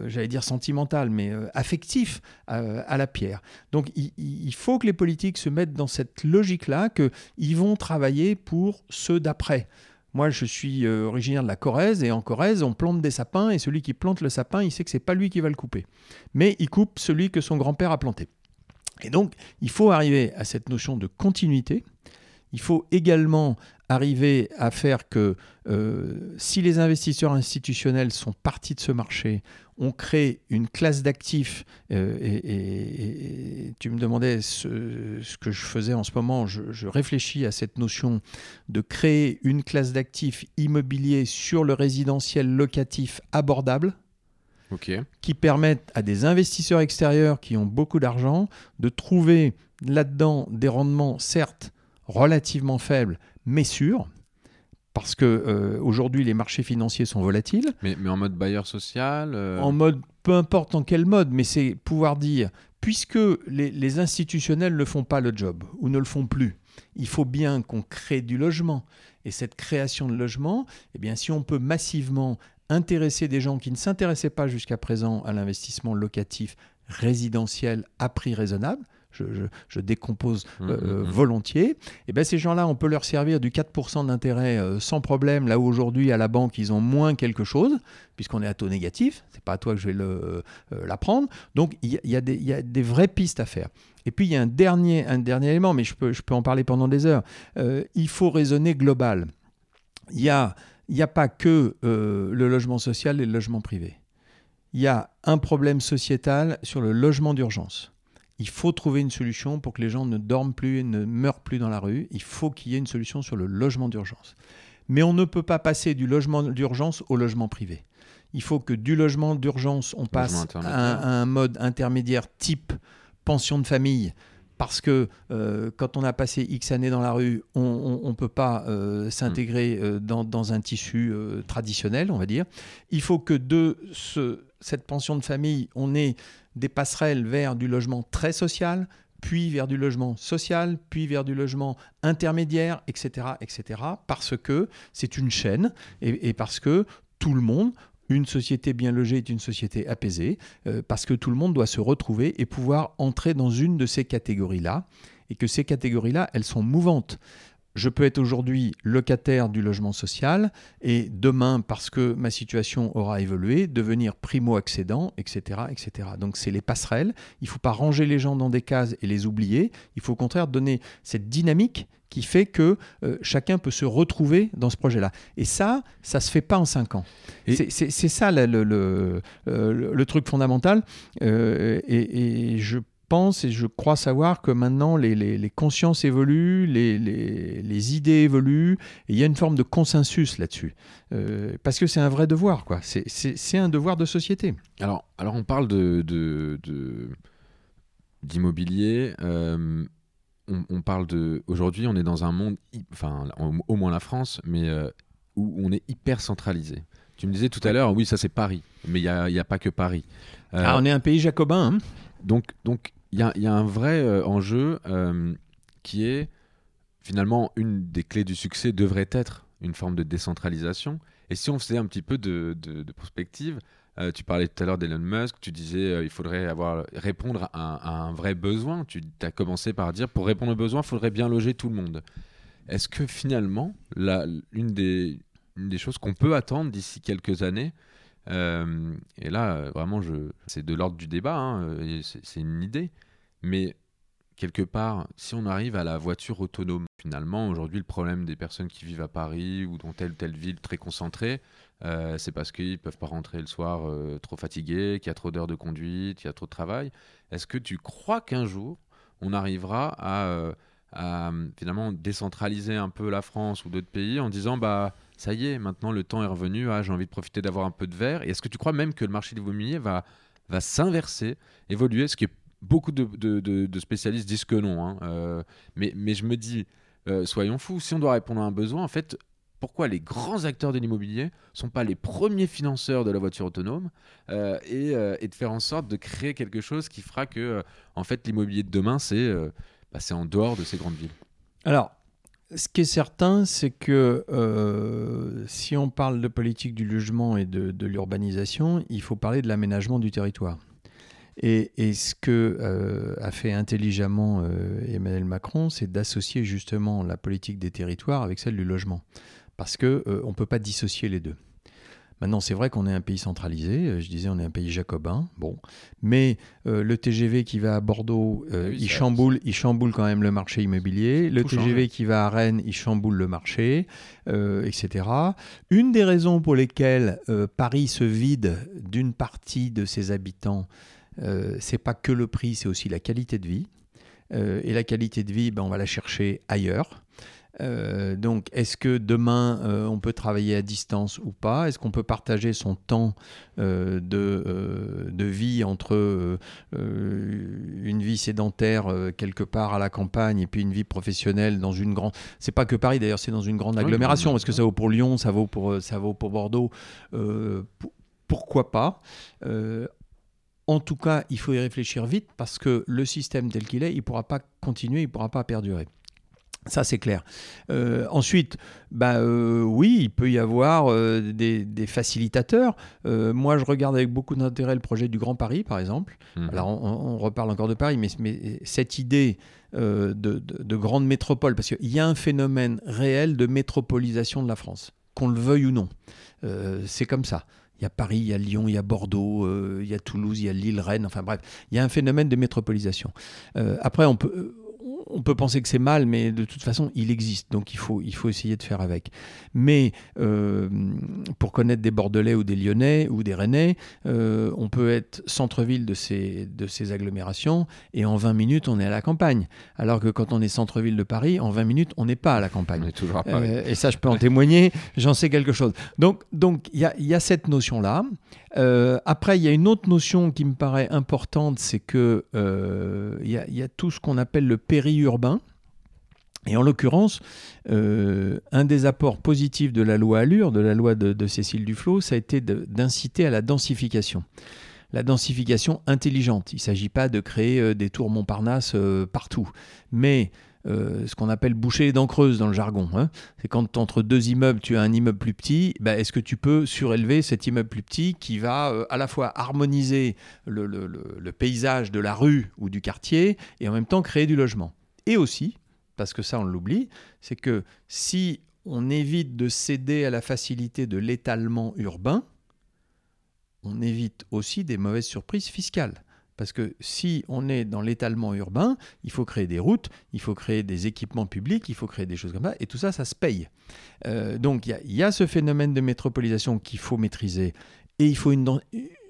j'allais dire sentimental, mais affectif à la pierre. Donc il, faut que les politiques se mettent dans cette logique-là, qu'ils vont travailler pour ceux d'après. Moi, je suis originaire de la Corrèze et en Corrèze, on plante des sapins et celui qui plante le sapin, il sait que c'est pas lui qui va le couper, mais il coupe celui que son grand-père a planté. Et donc, il faut arriver à cette notion de continuité. Il faut également arriver à faire que euh, si les investisseurs institutionnels sont partis de ce marché, on crée une classe d'actifs, euh, et, tu me demandais ce, que je faisais en ce moment, je, je, réfléchis à cette notion de créer une classe d'actifs immobiliers sur le résidentiel locatif abordable, qui permettent à des investisseurs extérieurs qui ont beaucoup d'argent de trouver là-dedans des rendements certes relativement faibles, mais sûrs, parce que euh, aujourd'hui les marchés financiers sont volatiles. Mais, en mode bailleur social euh En mode, peu importe en quel mode, mais c'est pouvoir dire, puisque les, les institutionnels ne font pas le job, ou ne le font plus, il faut bien qu'on crée du logement. Et cette création de logement, eh bien, si on peut massivement intéresser des gens qui ne s'intéressaient pas jusqu'à présent à l'investissement locatif résidentiel à prix raisonnable, je, décompose mmh, euh, mmh, mmh. volontiers, et eh bien ces gens-là, on peut leur servir du 4% d'intérêt euh, sans problème, là où aujourd'hui à la banque, ils ont moins quelque chose, puisqu'on est à taux négatif, c'est pas à toi que je vais euh, l'apprendre. Donc il y, a des vraies pistes à faire. Et puis il y a un dernier, un dernier élément, mais je peux, je peux en parler pendant des heures. il faut raisonner global. Il n'y a, a pas que le logement social et le logement privé. Il y a un problème sociétal sur le logement d'urgence. Il faut trouver une solution pour que les gens ne dorment plus et ne meurent plus dans la rue. Il faut qu'il y ait une solution sur le logement d'urgence. Mais on ne peut pas passer du logement d'urgence au logement privé. Il faut que du logement d'urgence, on passe à un, mode intermédiaire type pension de famille, parce que euh, quand on a passé X années dans la rue, on ne peut pas euh, s'intégrer hmm. euh, dans, un tissu traditionnel, on va dire. Il faut que de ce, cette pension de famille, on ait des passerelles vers du logement très social, puis vers du logement social, puis vers du logement intermédiaire, etc., etc., parce que c'est une chaîne et, parce que tout le monde, une société bien logée est une société apaisée, euh, parce que tout le monde doit se retrouver et pouvoir entrer dans une de ces catégories-là, et que ces catégories-là, elles sont mouvantes je peux être aujourd'hui locataire du logement social et demain, parce que ma situation aura évolué, devenir primo-accédant, etc., etc. Donc c'est les passerelles. Il ne faut pas ranger les gens dans des cases et les oublier. Il faut au contraire donner cette dynamique qui fait que euh, chacun peut se retrouver dans ce projet-là. Et ça, ça se fait pas en cinq ans. C'est ça le, le, euh, le, truc fondamental. Euh, et, et, je pense et je crois savoir que maintenant les, consciences évoluent, les, idées évoluent, et il y a une forme de consensus là-dessus. Euh, parce que c'est un vrai devoir, quoi. C'est un devoir de société. Alors, alors on parle de, d'immobilier. Euh, on, parle de. Aujourd'hui, on est dans un monde, enfin, au moins la France, mais euh, où on est hyper centralisé. Tu me disais tout à l'heure, oui, ça c'est Paris, mais il n'y a, a, pas que Paris. Ah, on est un pays jacobin. Hein. donc, donc il y a, un vrai euh, enjeu euh, qui est finalement une des clés du succès devrait être une forme de décentralisation. Et si on faisait un petit peu de, de, euh, tu parlais tout à l'heure d'Elon Musk, tu disais il faudrait avoir, répondre à, un vrai besoin. Tu as commencé par dire pour répondre aux besoins, il faudrait bien loger tout le monde. Est-ce que finalement, la, une, des, une des choses qu'on peut attendre d'ici quelques années, euh, et là, vraiment, je... c'est de l'ordre du débat, hein, c'est une idée. Mais quelque part, si on arrive à la voiture autonome, finalement, aujourd'hui, le problème des personnes qui vivent à Paris ou dans telle ou telle ville très concentrée, euh, c'est parce qu'ils ne peuvent pas rentrer le soir euh, trop fatigués, qu'il y a trop d'heures de conduite, qu'il y a trop de travail. Est-ce que tu crois qu'un jour, on arrivera à, à, finalement décentraliser un peu la France ou d'autres pays en disant bah ça y est, maintenant le temps est revenu, ah, j'ai envie de profiter d'avoir un peu de verre. Et est-ce que tu crois même que le marché de l'immobilier va, va s'inverser, évoluer, ce qui beaucoup de, spécialistes disent que non. Hein. Euh, mais, mais je me dis, euh, soyons fous, si on doit répondre à un besoin, en fait, pourquoi les grands acteurs de l'immobilier ne sont pas les premiers financeurs de la voiture autonome euh, et, et, de faire en sorte de créer quelque chose qui fera que, en fait, l'immobilier de demain, c'est bah, en dehors de ces grandes villes? Alors, ce qui est certain, c'est que euh, si on parle de politique du logement et de, l'urbanisation, il faut parler de l'aménagement du territoire. Et, ce que euh, a fait intelligemment euh, Emmanuel Macron, c'est d'associer justement la politique des territoires avec celle du logement. Parce qu'on ne peut pas dissocier les deux. Maintenant, c'est vrai qu'on est un pays centralisé. Euh, je disais, on est un pays jacobin. Bon, mais euh, le TGV qui va à Bordeaux, euh, ah il chamboule, il chamboule quand même le marché immobilier. Le TGV qui va à Rennes, il chamboule le marché, etc. Une des raisons pour lesquelles Paris se vide d'une partie de ses habitants, c'est pas que le prix, c'est aussi la qualité de vie. et la qualité de vie, ben, on va la chercher ailleurs. Euh, donc, est-ce que demain, euh, on peut travailler à distance ou pas? Est-ce qu'on peut partager son temps euh, de, de, vie entre une vie sédentaire quelque part à la campagne et puis une vie professionnelle dans une grande... C'est pas que Paris d'ailleurs, c'est dans une grande agglomération, parce que ça vaut pour Lyon, ça vaut pour, ça vaut pour Bordeaux? pourquoi pas? En tout cas, il faut y réfléchir vite parce que le système tel qu'il est, il ne pourra pas continuer, il ne pourra pas perdurer. Ça, c'est clair. Euh, ensuite, bah, euh, oui, il peut y avoir euh, des, facilitateurs. moi, je regarde avec beaucoup d'intérêt le projet du Grand Paris, par exemple. Mhm. Alors, on, reparle encore de Paris, mais, mais cette idée de, de, grande métropole, parce qu'il y a un phénomène réel de métropolisation de la France, qu'on le veuille ou non. c'est comme ça. Il y a Paris, il y a Lyon, il y a Bordeaux, il y a Toulouse, il y a Lille, Rennes, enfin bref, il y a un phénomène de métropolisation. après, on peut, on peut penser que c'est mal, mais de toute façon, il existe. Donc il faut, il faut essayer de faire avec. Mais euh, pour connaître des Bordelais ou des Lyonnais ou des Rennais, euh, on peut être centre-ville de ces, de ces agglomérations et en 20 minutes, on est à la campagne. Alors que quand on est centre-ville de Paris, en 20 minutes, on n'est pas à la campagne. On est toujours à Paris. Euh, et ça, je peux en témoigner, j'en sais quelque chose. Donc il donc, y, a, y a cette notion-là. Après, il y a une autre notion qui me paraît importante, c'est que il y, a tout ce qu'on appelle le péri urbain. Et en l'occurrence, euh, un des apports positifs de la loi Allure, de la loi de, Cécile Duflot, ça a été d'inciter à la densification. La densification intelligente. Il ne s'agit pas de créer euh, des tours Montparnasse euh, partout, mais ce qu'on appelle boucher les dents creuses dans le jargon. Hein. C'est quand entre deux immeubles, tu as un immeuble plus petit, bah, est-ce que tu peux surélever cet immeuble plus petit qui va à la fois harmoniser le, paysage de la rue ou du quartier et en même temps créer du logement? Et aussi, parce que ça on l'oublie, c'est que si on évite de céder à la facilité de l'étalement urbain, on évite aussi des mauvaises surprises fiscales. Parce que si on est dans l'étalement urbain, il faut créer des routes, il faut créer des équipements publics, il faut créer des choses comme ça, et tout ça, ça se paye. Euh, donc il y, a ce phénomène de métropolisation qu'il faut maîtriser, et il faut une,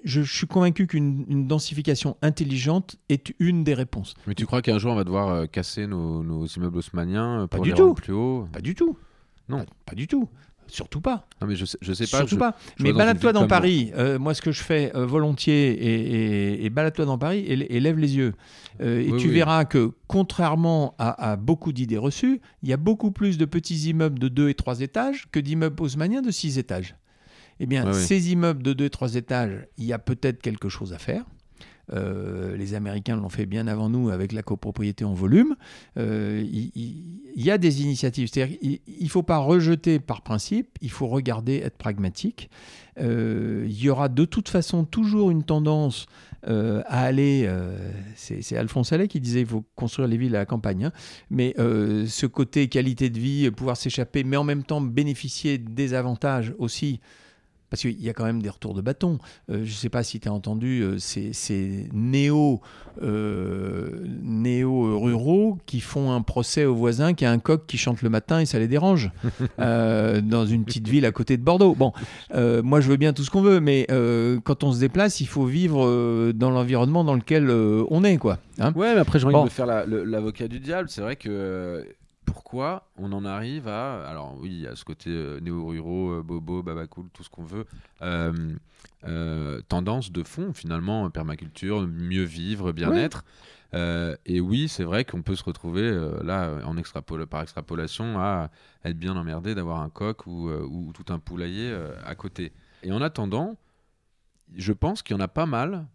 je, suis convaincu qu'une densification intelligente est une des réponses. Mais tu crois qu'un jour on va devoir euh, casser nos, immeubles haussmanniens pour pas du les tout. plus haut Pas du tout. Non, pas, du tout. Surtout pas. Non, mais je sais, je sais pas. Surtout pas. mais balade-toi dans Paris. Euh, moi, ce que je fais euh, volontiers, et, balade-toi dans Paris et, lève les yeux. et tu verras que, contrairement à, à beaucoup d'idées reçues, il y a beaucoup plus de petits immeubles de 2 et 3 étages que d'immeubles haussmanniens de 6 étages. Eh bien, ces immeubles de 2-3 étages, il y a peut-être quelque chose à faire. Euh, les Américains l'ont fait bien avant nous avec la copropriété en volume. Euh, il, y, a des initiatives. C'est-à-dire il ne faut pas rejeter par principe, il faut regarder, être pragmatique. Euh, il y aura de toute façon toujours une tendance à aller. c'est Alphonse Allais qui disait qu'il faut construire les villes à la campagne. Hein. mais ce côté qualité de vie, pouvoir s'échapper, mais en même temps bénéficier des avantages aussi parce qu'il y a quand même des retours de bâton. Euh, je ne sais pas si tu as entendu euh, ces, néo, euh, néo ruraux qui font un procès au voisin qui a un coq qui chante le matin et ça les dérange dans une petite ville à côté de Bordeaux. Bon, moi je veux bien tout ce qu'on veut, mais quand on se déplace, il faut vivre dans l'environnement dans lequel on est, quoi. Hein ouais, mais après j'ai envie de faire l'avocat du diable. C'est vrai que pourquoi on en arrive à. Alors, oui, à ce côté euh, néo-ruraux, euh, bobo, babacool, tout ce qu'on veut. Euh, tendance de fond, finalement, permaculture, mieux vivre, bien-être. et oui, c'est vrai qu'on peut se retrouver là, en par extrapolation, à être bien emmerdé d'avoir un coq ou, ou, tout un poulailler à côté. Et en attendant, je pense qu'il y en a pas mal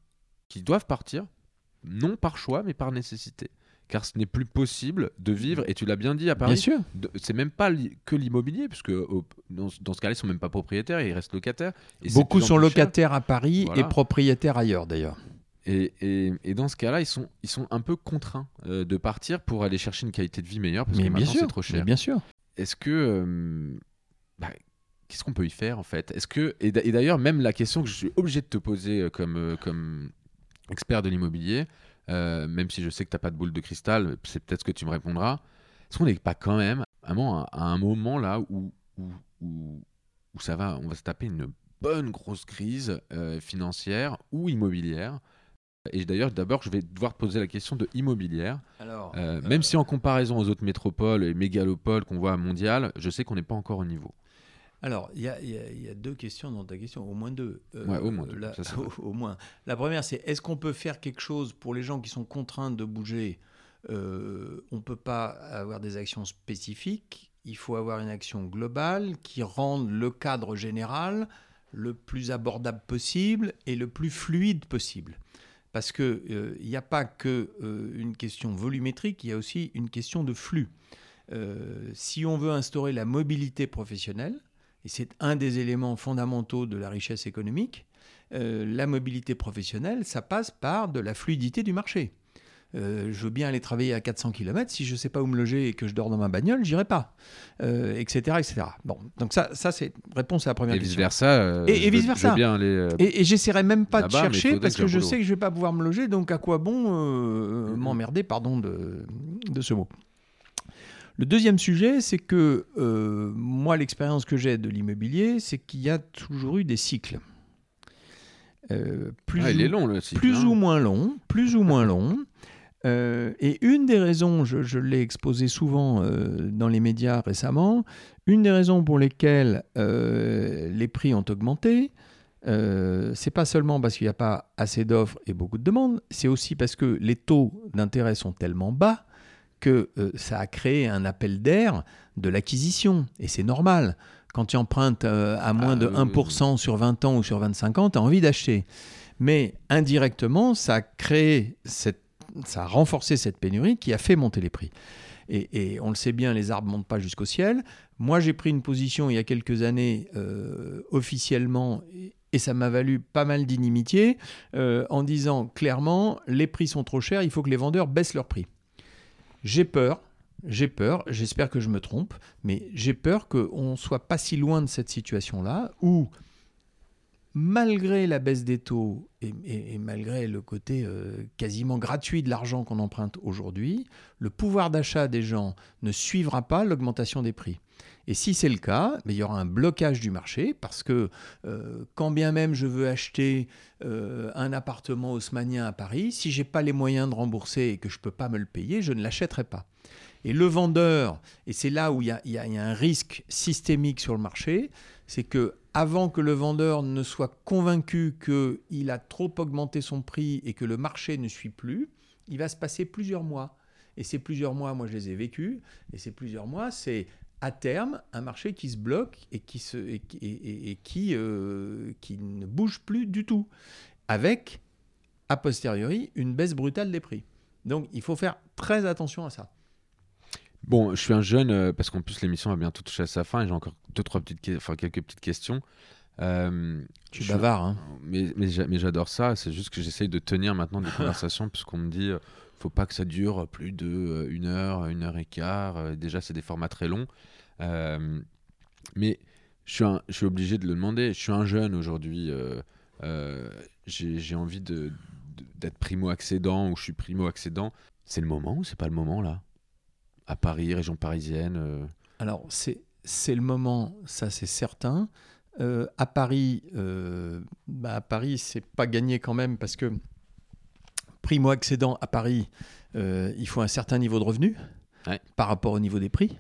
qui doivent partir, non par choix, mais par nécessité car ce n'est plus possible de vivre, et tu l'as bien dit à Paris, bien sûr. c'est même pas que l'immobilier, puisque dans, ce cas-là, ils sont même pas propriétaires, ils restent locataires. Et Beaucoup sont locataires à Paris et propriétaires ailleurs d'ailleurs. Et, et, dans ce cas-là, ils sont, ils sont un peu contraints euh, de partir pour aller chercher une qualité de vie meilleure, parce que maintenant c'est trop cher. bien sûr. Est-ce que... Euh, bah, qu'est-ce qu'on peut y faire en fait? Est-ce que et d'ailleurs même la question que je suis obligé de te poser euh, comme comme expert de l'immobilier, euh, même si je sais que tu n'as pas de boule de cristal, c'est peut-être ce que tu me répondras. Est-ce qu'on n'est pas quand même vraiment à, un moment là où, où, où, ça va, on va se taper une bonne grosse crise euh, financière ou immobilière? Et d'ailleurs, d'abord, je vais devoir te poser la question de immobilière. Alors, euh, même si en comparaison aux autres métropoles et mégalopoles qu'on voit mondiales, je sais qu'on n'est pas encore au niveau. Alors, il y, a, deux questions dans ta question, au moins deux. Euh, au, moins, la, au, moins. La première, c'est est-ce qu'on peut faire quelque chose pour les gens qui sont contraints de bouger euh, On ne peut pas avoir des actions spécifiques. Il faut avoir une action globale qui rende le cadre général le plus abordable possible et le plus fluide possible. Parce qu'il n'y euh, a pas que une question volumétrique, il y a aussi une question de flux. si on veut instaurer la mobilité professionnelle, et c'est un des éléments fondamentaux de la richesse économique, euh, la mobilité professionnelle, ça passe par de la fluidité du marché. Euh, je veux bien aller travailler à 400 km. Si je ne sais pas où me loger et que je dors dans ma bagnole, j'irai pas, etc., etc. Bon, donc ça, ça c'est réponse à la première Et question. vice versa. Et- et vice versa. bien aller. euh, Et, et j'essaierai même pas de chercher parce que je boulot. sais que je vais pas pouvoir me loger, donc à quoi bon euh, Mhm. m'emmerder, pardon de, de ce mot? Le deuxième sujet, c'est que euh, moi, l'expérience que j'ai de l'immobilier, c'est qu'il y a toujours eu des cycles. Euh, plus ah, il ou- est long le cycle. plus hein. ou moins long, plus ou moins long. Euh, et une des raisons, je, je l'ai exposé souvent euh, dans les médias récemment, une des raisons pour lesquelles les prix ont augmenté, c'est pas seulement parce qu'il n'y a pas assez d'offres et beaucoup de demandes, c'est aussi parce que les taux d'intérêt sont tellement bas que euh, ça a créé un appel d'air de l'acquisition. Et c'est normal. Quand tu empruntes euh, à moins Ah, de oui, oui, 1% sur 20 ans ou sur 25 ans, tu as envie d'acheter. Mais indirectement, ça a créé cette, ça a renforcé cette pénurie qui a fait monter les prix. Et, et on le sait bien, les arbres ne montent pas jusqu'au ciel. Moi, j'ai pris une position il y a quelques années euh, officiellement, et, et ça m'a valu pas mal d'inimitié, euh, en disant clairement, les prix sont trop chers, il faut que les vendeurs baissent leurs prix. J'ai peur, j'ai peur, j'espère que je me trompe, mais j'ai peur qu'on ne soit pas si loin de cette situation-là où, malgré la baisse des taux et, malgré le côté euh, quasiment gratuit de l'argent qu'on emprunte aujourd'hui, le pouvoir d'achat des gens ne suivra pas l'augmentation des prix. Et si c'est le cas, mais il y aura un blocage du marché parce que euh, quand bien même je veux acheter euh, un appartement haussmanien à Paris, si j'ai pas les moyens de rembourser et que je peux pas me le payer, je ne l'achèterai pas. Et le vendeur, et c'est là où il y a un risque systémique sur le marché, c'est que avant que le vendeur ne soit convaincu qu'il a trop augmenté son prix et que le marché ne suit plus, il va se passer plusieurs mois. Et ces plusieurs mois, moi je les ai vécus, et ces plusieurs mois, c'est à terme un marché qui se bloque et qui, se, et, qui- et- et- et qui, euh, qui ne bouge plus du tout, avec, a posteriori, une baisse brutale des prix. Donc il faut faire très attention à ça. Bon, je suis un jeune, euh, parce qu'en plus l'émission va bientôt toucher à sa fin et j'ai encore deux, trois petites, enfin, quelques petites questions. Euh, Tu je- bavard, hein. Mais, mais, j'a- mais j'adore ça, c'est juste que j'essaye de tenir maintenant des conversations puisqu'on me dit faut pas que ça dure plus de euh, une heure, une heure et quart. euh, déjà, c'est des formats très longs. Euh, mais je suis, obligé de le demander. Je suis un jeune aujourd'hui. J'ai envie d'être primo-accédant ou je suis primo-accédant. C'est le moment ou c'est pas le moment là? À Paris, région parisienne Alors, c'est c'est le moment, ça c'est certain. À Paris, bah, à Paris, c'est pas gagné quand même parce que primo-accédant à Paris, euh, il faut un certain niveau de revenu Ouais. par rapport au niveau des prix.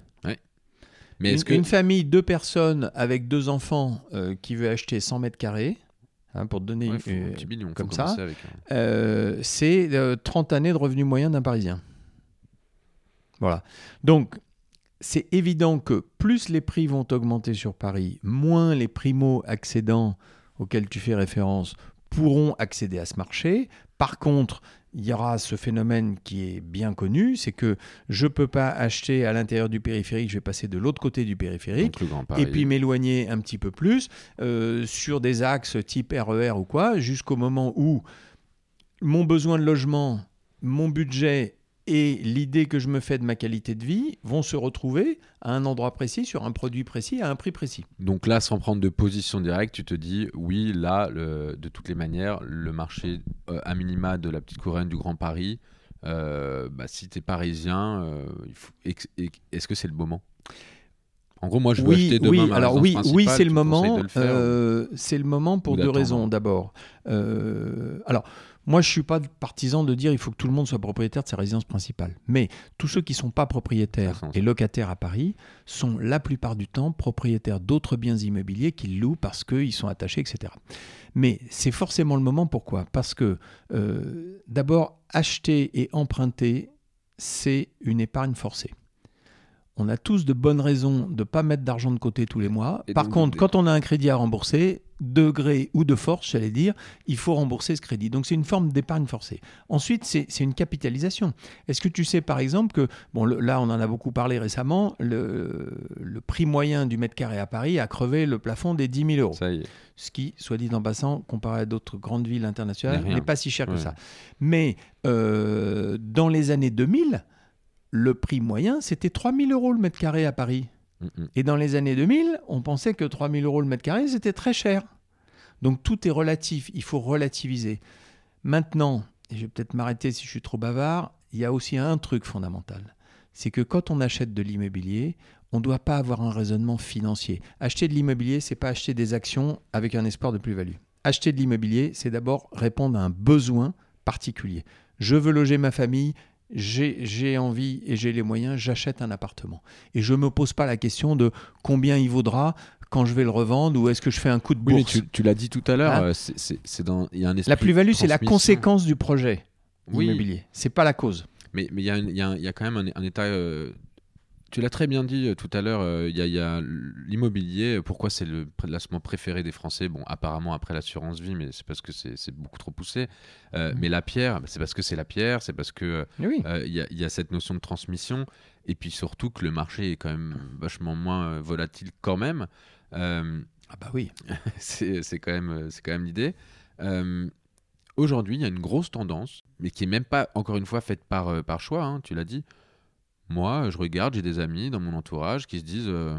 Mais Une, que. une famille, deux personnes avec deux enfants euh, qui veut acheter 100 mètres carrés, hein, pour te donner Ouais, faut euh, un petit million, faut comme ça. c'est euh, 30 années de revenu moyen d'un Parisien. Voilà. Donc, c'est évident que plus les prix vont augmenter sur Paris, moins les primo-accédants auxquels tu fais référence pourront accéder à ce marché. Par contre, il y aura ce phénomène qui est bien connu, c'est que je ne peux pas acheter à l'intérieur du périphérique, je vais passer de l'autre côté du périphérique et puis m'éloigner un petit peu plus euh, sur des axes type RER ou quoi, jusqu'au moment où mon besoin de logement, mon budget et l'idée que je me fais de ma qualité de vie vont se retrouver à un endroit précis, sur un produit précis, à un prix précis. Donc là, sans prendre de position directe, tu te dis, oui, là, le- de toutes les manières, le marché euh, à minima de la petite couronne du Grand Paris, euh, bah, si tu es parisien, euh, est-ce que c'est le moment? En gros, moi, je veux oui, acheter demain oui, ma alors oui, oui, c'est le moment. euh, c'est le moment pour ou deux raisons. D'abord, euh, alors moi, je suis pas partisan de dire il faut que tout le monde soit propriétaire de sa résidence principale. Mais tous ceux qui sont pas propriétaires et locataires à Paris sont la plupart du temps propriétaires d'autres biens immobiliers qu'ils louent parce qu'ils sont attachés, etc. Mais c'est forcément le moment. Pourquoi? Parce que euh, d'abord, acheter et emprunter, c'est une épargne forcée. On a tous de bonnes raisons de ne pas mettre d'argent de côté tous les mois. Et Par donc, contre, des- quand on a un crédit à rembourser, de gré ou de force, j'allais dire, il faut rembourser ce crédit. Donc c'est une forme d'épargne forcée. Ensuite, c'est une capitalisation. Est-ce que tu sais par exemple que, bon le- là on en a beaucoup parlé récemment, le, le prix moyen du mètre carré à Paris a crevé le plafond des 10 000 euros. Ça y est. Ce qui, soit dit en passant, comparé à d'autres grandes villes internationales, N'est pas si cher que ça. Mais euh, dans les années 2000, le prix moyen, c'était 3 000 euros le mètre carré à Paris. Et dans les années 2000, on pensait que 3 000 euros le mètre carré, c'était très cher. Donc tout est relatif, il faut relativiser. Maintenant, et je vais peut-être m'arrêter si je suis trop bavard, il y a aussi un truc fondamental. C'est que quand on achète de l'immobilier, on ne doit pas avoir un raisonnement financier. Acheter de l'immobilier, c'est pas acheter des actions avec un espoir de plus-value. Acheter de l'immobilier, c'est d'abord répondre à un besoin particulier. Je veux loger ma famille, j'ai envie et j'ai les moyens, j'achète un appartement. Et je ne me pose pas la question de combien il vaudra quand je vais le revendre ou est-ce que je fais un coup de Oui, mais bourse. tu, tu l'as dit tout à l'heure, Hein euh, c'est- dans il y a un La plus-value, c'est la conséquence du projet Oui. immobilier. C'est pas la cause. Mais mais il y, a y y quand même un, un état. euh, tu l'as très bien dit euh, tout à l'heure. euh, Il y a, l'immobilier. Pourquoi c'est le placement préféré des Français? Bon, apparemment après l'assurance vie, mais c'est parce que c'est beaucoup trop poussé. Euh, Mhm. Mais la pierre, bah, c'est parce que c'est la pierre. C'est parce que Oui. euh, il y, a, il y a cette notion de transmission. Et puis surtout que le marché est quand même vachement moins volatile quand même. Ah bah oui. c'est quand même, quand même l'idée. Aujourd'hui, il y a une grosse tendance, mais qui est même pas, encore une fois, faite par, par choix, hein, tu l'as dit. Moi, je regarde, j'ai des amis dans mon entourage qui se disent, euh,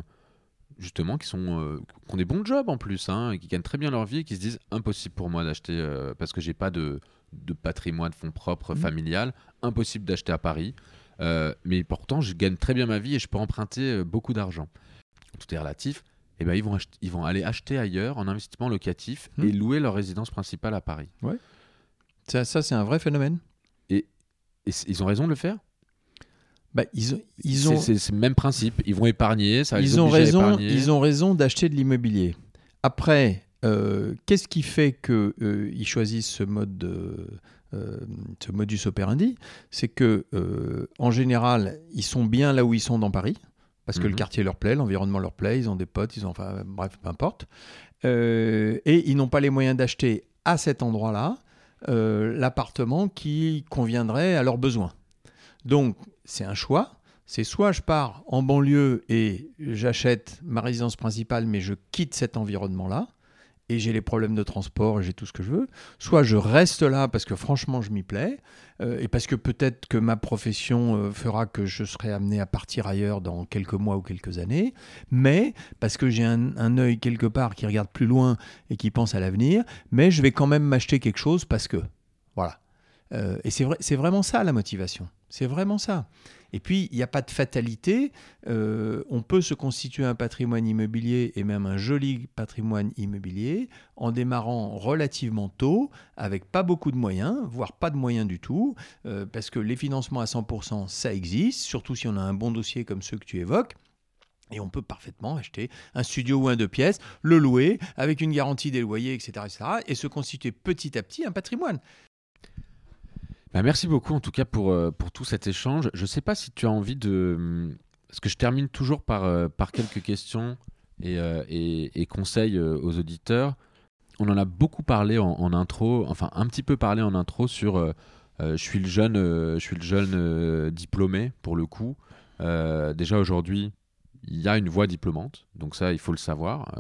justement, qui, sont, euh, qui ont des bons jobs en plus, hein, et qui gagnent très bien leur vie, et qui se disent, impossible pour moi d'acheter, euh, parce que j'ai pas de, de patrimoine, de fonds propres, Mhm. familial, impossible d'acheter à Paris. Euh, mais pourtant, je gagne très bien ma vie et je peux emprunter beaucoup d'argent. Tout est relatif. Et ben, ils, vont ils vont aller acheter ailleurs en investissement locatif Hmm. et louer leur résidence principale à Paris. Ça, ça, c'est un vrai phénomène? Et ils ont raison de le faire? Bah, ils, ont- ils C'est- ont, C'est c'est le même principe. Ils vont épargner. Ça ils ont raison. Ils ont raison d'acheter de l'immobilier. Après, euh, qu'est-ce qui fait que euh, choisissent ce mode de euh, ce modus operandi, c'est que en général, ils sont bien là où ils sont dans Paris, parce que le Mhm. quartier leur plaît, l'environnement leur plaît, ils ont des potes, ils ont, enfin, bref, peu importe, et ils n'ont pas les moyens d'acheter à cet endroit-là l'appartement qui conviendrait à leurs besoins. Donc, c'est un choix. C'est soit je pars en banlieue et j'achète ma résidence principale, mais je quitte cet environnement-là, et j'ai les problèmes de transport, et j'ai tout ce que je veux. Soit je reste là parce que franchement je m'y plais, euh, et parce que peut-être que ma profession euh, fera que je serai amené à partir ailleurs dans quelques mois ou quelques années, mais parce que j'ai un, un œil quelque part qui regarde plus loin et qui pense à l'avenir, mais je vais quand même m'acheter quelque chose parce que. Euh, et c'est vrai, vraiment ça la motivation. C'est vraiment ça. Et puis, il n'y a pas de fatalité. Euh, on peut se constituer un patrimoine immobilier et même un joli patrimoine immobilier en démarrant relativement tôt, avec pas beaucoup de moyens, voire pas de moyens du tout, euh, parce que les financements à 100%, ça existe, surtout si on a un bon dossier comme ceux que tu évoques. Et on peut parfaitement acheter un studio ou un deux pièces, le louer avec une garantie des loyers, etc., etc., et se constituer petit à petit un patrimoine. Bah, merci beaucoup en tout cas pour, euh, pour tout cet échange. Je ne sais pas si tu as envie de... hum, Parce que je termine toujours par, euh, par quelques questions et, euh, et- conseils aux auditeurs. On en a beaucoup parlé en, intro, enfin un petit peu parlé en intro sur je suis le jeune, je suis le jeune diplômé pour le coup. Déjà aujourd'hui, il y a une voie diplômante, donc ça il faut le savoir.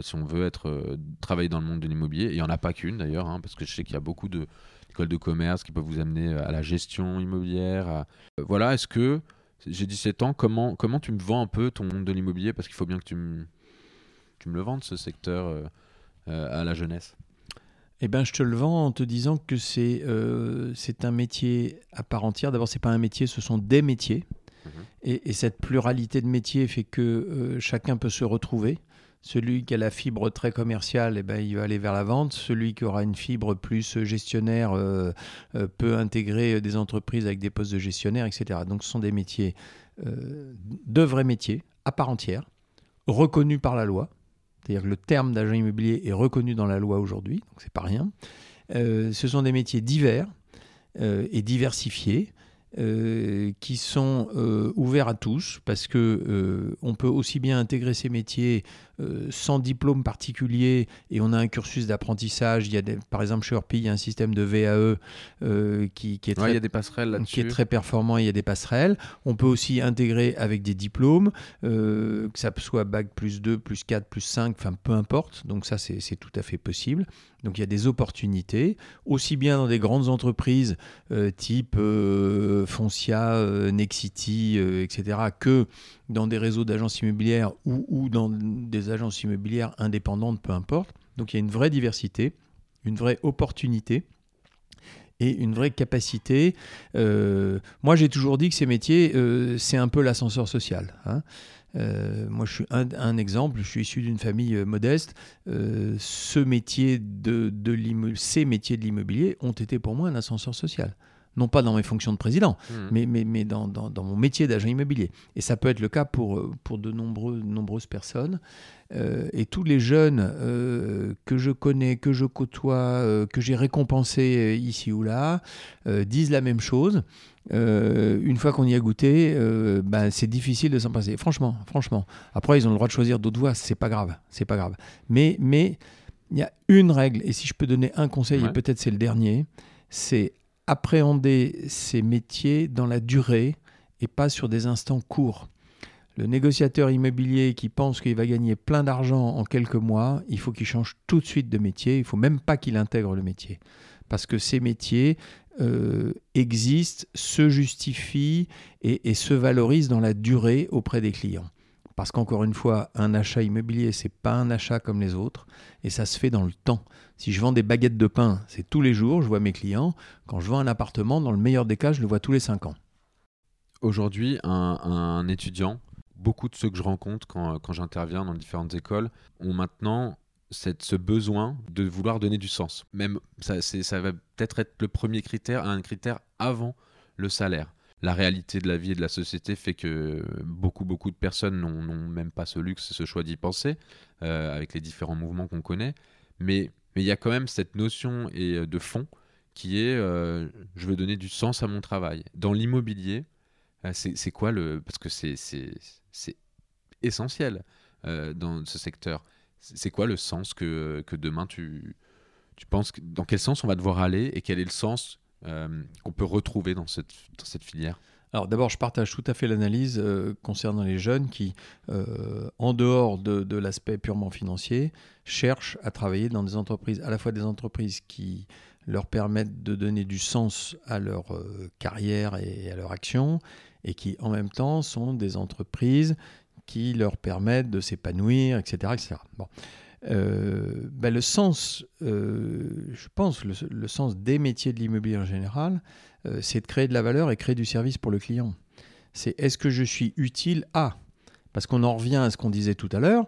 Si on veut être travailler dans le monde de l'immobilier, il y en a pas qu'une d'ailleurs, hein, parce que je sais qu'il y a beaucoup de écoles de commerce qui peuvent vous amener à la gestion immobilière. à- Euh, voilà, est-ce que j'ai 17 ans, comment, comment tu me vends un peu ton monde de l'immobilier? Parce qu'il faut bien que tu me, tu me le vendes, ce secteur, euh, euh, à la jeunesse. Eh ben, je te le vends en te disant que c'est euh, un métier à part entière. D'abord, c'est pas un métier, ce sont des métiers. Mhm. Et, et cette pluralité de métiers fait que euh, chacun peut se retrouver. Celui qui a la fibre très commerciale, eh ben, il va aller vers la vente. Celui qui aura une fibre plus gestionnaire euh, euh, peut intégrer des entreprises avec des postes de gestionnaire, etc. Donc, ce sont des métiers, euh, de vrais métiers, à part entière, reconnus par la loi. C'est-à-dire que le terme d'agent immobilier est reconnu dans la loi aujourd'hui, donc c'est pas rien. Euh, ce sont des métiers divers euh, et diversifiés. euh, qui sont euh, ouverts à tous parce que euh, on peut aussi bien intégrer ces métiers sans diplôme particulier et on a un cursus d'apprentissage. Il y a des, par exemple chez Orpi, il y a un système de VAE qui, qui, est très, il y a des passerelles qui est très performant. Il y a des passerelles. On peut aussi intégrer avec des diplômes, que ça soit bac plus 2, plus 4, plus 5, enfin peu importe. Donc ça c'est tout à fait possible. Donc il y a des opportunités, aussi bien dans des grandes entreprises type Foncia, euh, Nexity, euh, etc., que dans des réseaux d'agences immobilières ou, dans des agences immobilières indépendantes, peu importe. Donc il y a une vraie diversité, une vraie opportunité et une vraie capacité. Euh, moi, j'ai toujours dit que ces métiers, c'est un peu l'ascenseur social. Hein. moi, je suis un, exemple. Je suis issu d'une famille modeste. ce métier de ces métiers de l'immobilier ont été pour moi un ascenseur social non pas dans mes fonctions de président, hmm. mais, mais, mais dans, dans, mon métier d'agent immobilier. Et ça peut être le cas pour, euh, pour de nombreux, nombreuses personnes. Euh, et tous les jeunes euh, que je connais, que je côtoie, que j'ai récompensés ici ou là, disent la même chose. une fois qu'on y a goûté, ben, c'est difficile de s'en passer. Franchement, franchement. Après, ils ont le droit de choisir d'autres voies, c'est pas grave, c'est pas grave. Mais, mais il y a une règle, et si je peux donner un conseil, et peut-être c'est le dernier, c'est appréhender ces métiers dans la durée et pas sur des instants courts. Le négociateur immobilier qui pense qu'il va gagner plein d'argent en quelques mois, il faut qu'il change tout de suite de métier. Il ne faut même pas qu'il intègre le métier. Parce que ces métiers euh, existent, se justifient et, se valorisent dans la durée auprès des clients. Parce qu'encore une fois, un achat immobilier, c'est pas un achat comme les autres, et ça se fait dans le temps. Si je vends des baguettes de pain, c'est tous les jours, je vois mes clients. Quand je vends un appartement, dans le meilleur des cas, je le vois tous les cinq ans. Aujourd'hui, un, étudiant, beaucoup de ceux que je rencontre quand, j'interviens dans différentes écoles, ont maintenant cette, ce besoin de vouloir donner du sens. Même ça va peut-être être le premier critère, un critère avant le salaire la réalité de la vie et de la société fait que beaucoup, beaucoup de personnes n'ont même pas ce luxe, ce choix d'y penser, euh, avec les différents mouvements qu'on connaît. Mais il y a quand même cette notion et, euh, de fond qui est euh, je veux donner du sens à mon travail. Dans l'immobilier, c'est quoi le. Parce que c'est essentiel dans ce secteur. C'est quoi le sens que, que demain tu, tu penses Dans quel sens on va devoir aller et quel est le sens qu'on peut retrouver dans cette, cette filière alors d'abord, je partage tout à fait l'analyse euh, concernant les jeunes qui, euh, en dehors de, l'aspect purement financier, cherchent à travailler dans des entreprises, à la fois des entreprises qui leur permettent de donner du sens à leur carrière et à leur action, et qui en même temps sont des entreprises qui leur permettent de s'épanouir, etc. etc. Bon. Euh, ben, le sens, euh, je pense, le, sens des métiers de l'immobilier en général, euh, c'est de créer de la valeur et créer du service pour le client. C'est est-ce que je suis utile à? Parce qu'on en revient à ce qu'on disait tout à l'heure.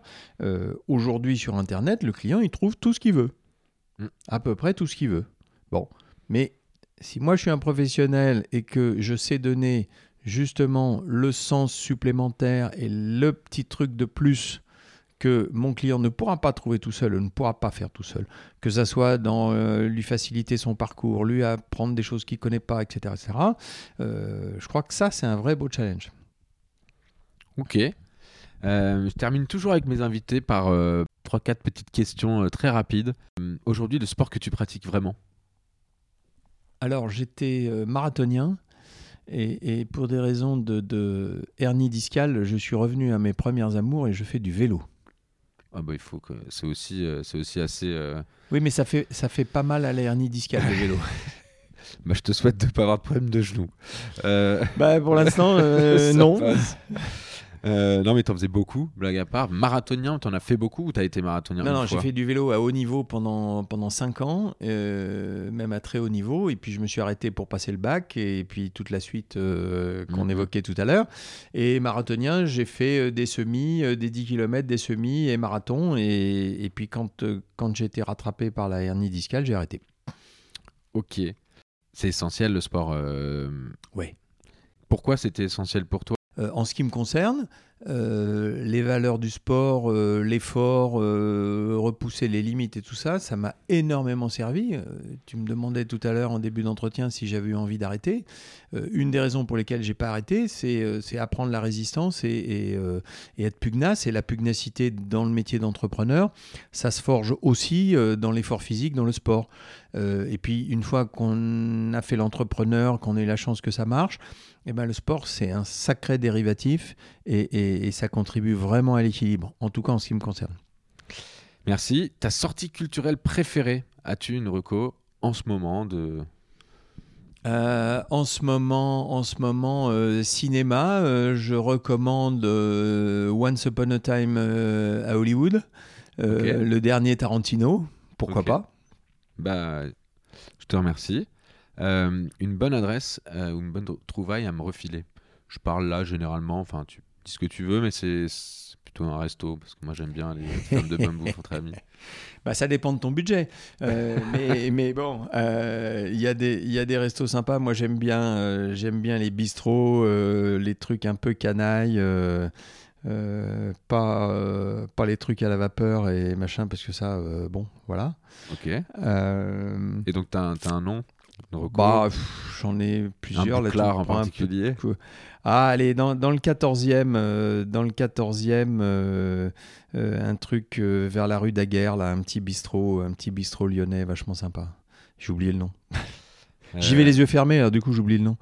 Aujourd'hui, sur Internet, le client, il trouve tout ce qu'il veut. Mm. À peu près tout ce qu'il veut. Bon. Mais si moi, je suis un professionnel et que je sais donner justement le sens supplémentaire et le petit truc de plus que mon client ne pourra pas trouver tout seul, ne pourra pas faire tout seul. Que ça soit dans euh, lui faciliter son parcours, lui apprendre des choses qu'il ne connaît pas, etc. etc. Euh, je crois que ça, c'est un vrai beau challenge. Ok. Euh, je termine toujours avec mes invités par 3-4 petites questions très rapides. Aujourd'hui, le sport que tu pratiques vraiment? Alors, j'étais marathonien. Et, pour des raisons de, de hernie discale, je suis revenu à mes premières amours et je fais du vélo. Ah bah il faut que c'est aussi euh, c'est aussi assez. Euh, oui, mais ça fait ça fait pas mal à l'hernie discale le vélo. bah, je te souhaite de pas avoir de problème de genou. Euh, bah pour l'instant non. Euh, non, mais t'en faisais beaucoup, blague à part. Marathonien, t'en as fait beaucoup ou t'as été marathonien Non, non, j'ai fait du vélo à haut niveau pendant, pendant 5 ans, euh, même à très haut niveau. Et puis je me suis arrêté pour passer le bac et puis toute la suite euh, qu'on mhm. évoquait tout à l'heure. Et marathonien, j'ai fait des semis, des 10 km, des semis et marathon. Et, et puis quand, quand j'ai été rattrapé par la hernie discale, j'ai arrêté. Ok. C'est essentiel le sport. Oui. Pourquoi c'était essentiel pour toi en ce qui me concerne, euh, les valeurs du sport, euh, l'effort, euh, repousser les limites et tout ça, ça m'a énormément servi. tu me demandais tout à l'heure en début d'entretien si j'avais eu envie d'arrêter. une des raisons pour lesquelles j'ai pas arrêté, c'est apprendre la résistance et, être pugnace. Et la pugnacité dans le métier d'entrepreneur, ça se forge aussi dans l'effort physique, dans le sport. et puis une fois qu'on a fait l'entrepreneur, qu'on a eu la chance que ça marche, eh ben, le sport, c'est un sacré dérivatif et, ça contribue vraiment à l'équilibre, en tout cas en ce qui me concerne. Merci. Ta sortie culturelle préférée, as-tu une reco en ce moment de... Euh, en ce moment, en ce moment euh, cinéma, euh, je recommande Once Upon a Time à Hollywood, le dernier Tarantino, pourquoi pas Bah, je te remercie. Une bonne adresse ou une bonne trouvaille à me refiler. Je parle là généralement, enfin tu dis ce que tu veux, mais c'est plutôt un resto parce que moi j'aime bien les femmes de bouffe entre amis. Bah, ça dépend de ton budget. Euh, mais, mais, bon, il y, a des, y a des restos sympas. Moi j'aime bien, j'aime bien les bistrots, les trucs un peu canailles. pas, pas les trucs à la vapeur et machin, parce que ça, bon, voilà. Ok. Et donc, tu as, as, un nom? Bah, j'en ai plusieurs. Un là, en particulier Ah, allez, dans, dans le 14e, euh, dans le 14e euh, euh, un truc vers la rue Daguerre, là, un petit bistrot, un petit bistrot lyonnais vachement sympa. J'ai oublié le nom. J'y vais les yeux fermés, alors du coup j'oublie le nom.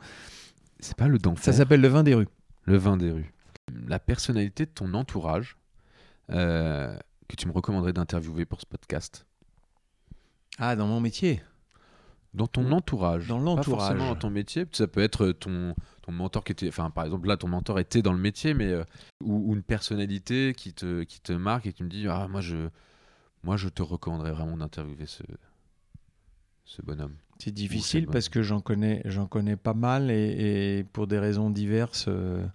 C'est pas le Ça s'appelle le vin des rues. Le vin des rues. La personnalité de ton entourage que tu me recommanderais d'interviewer pour ce podcast? Ah, dans mon métier? Dans ton entourage. Dans l'entourage. Pas forcément dans ton métier. Ça peut être ton, ton mentor qui était. Enfin, par exemple, là, ton mentor était dans le métier, mais. Euh, ou, une personnalité qui te, qui te marque et qui me dit Ah, moi, je, moi, je te recommanderais vraiment d'interviewer ce, ce bonhomme. C'est difficile parce que j'en connais, j'en connais pas mal et, pour des raisons diverses, euh,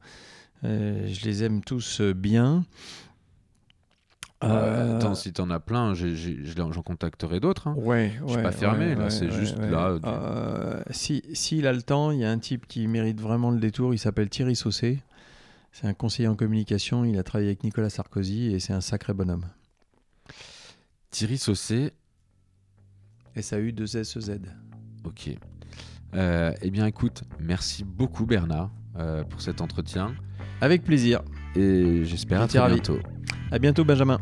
euh, je les aime tous bien. Euh, attends, si t'en as plein, j'en contacterai d'autres. Hein. Ouais, je suis pas fermé, là, c'est juste là. Euh, si S'il a le temps, il y a un type qui mérite vraiment le détour, il s'appelle Thierry Saucé. C'est un conseiller en communication, il a travaillé avec Nicolas Sarkozy et c'est un sacré bonhomme. Thierry Saucé. S-A-U-2-S-E-Z. Ok. Euh, eh bien, écoute, merci beaucoup Bernard pour cet entretien. Avec plaisir. Et j'espère à très bientôt. À bientôt, Benjamin.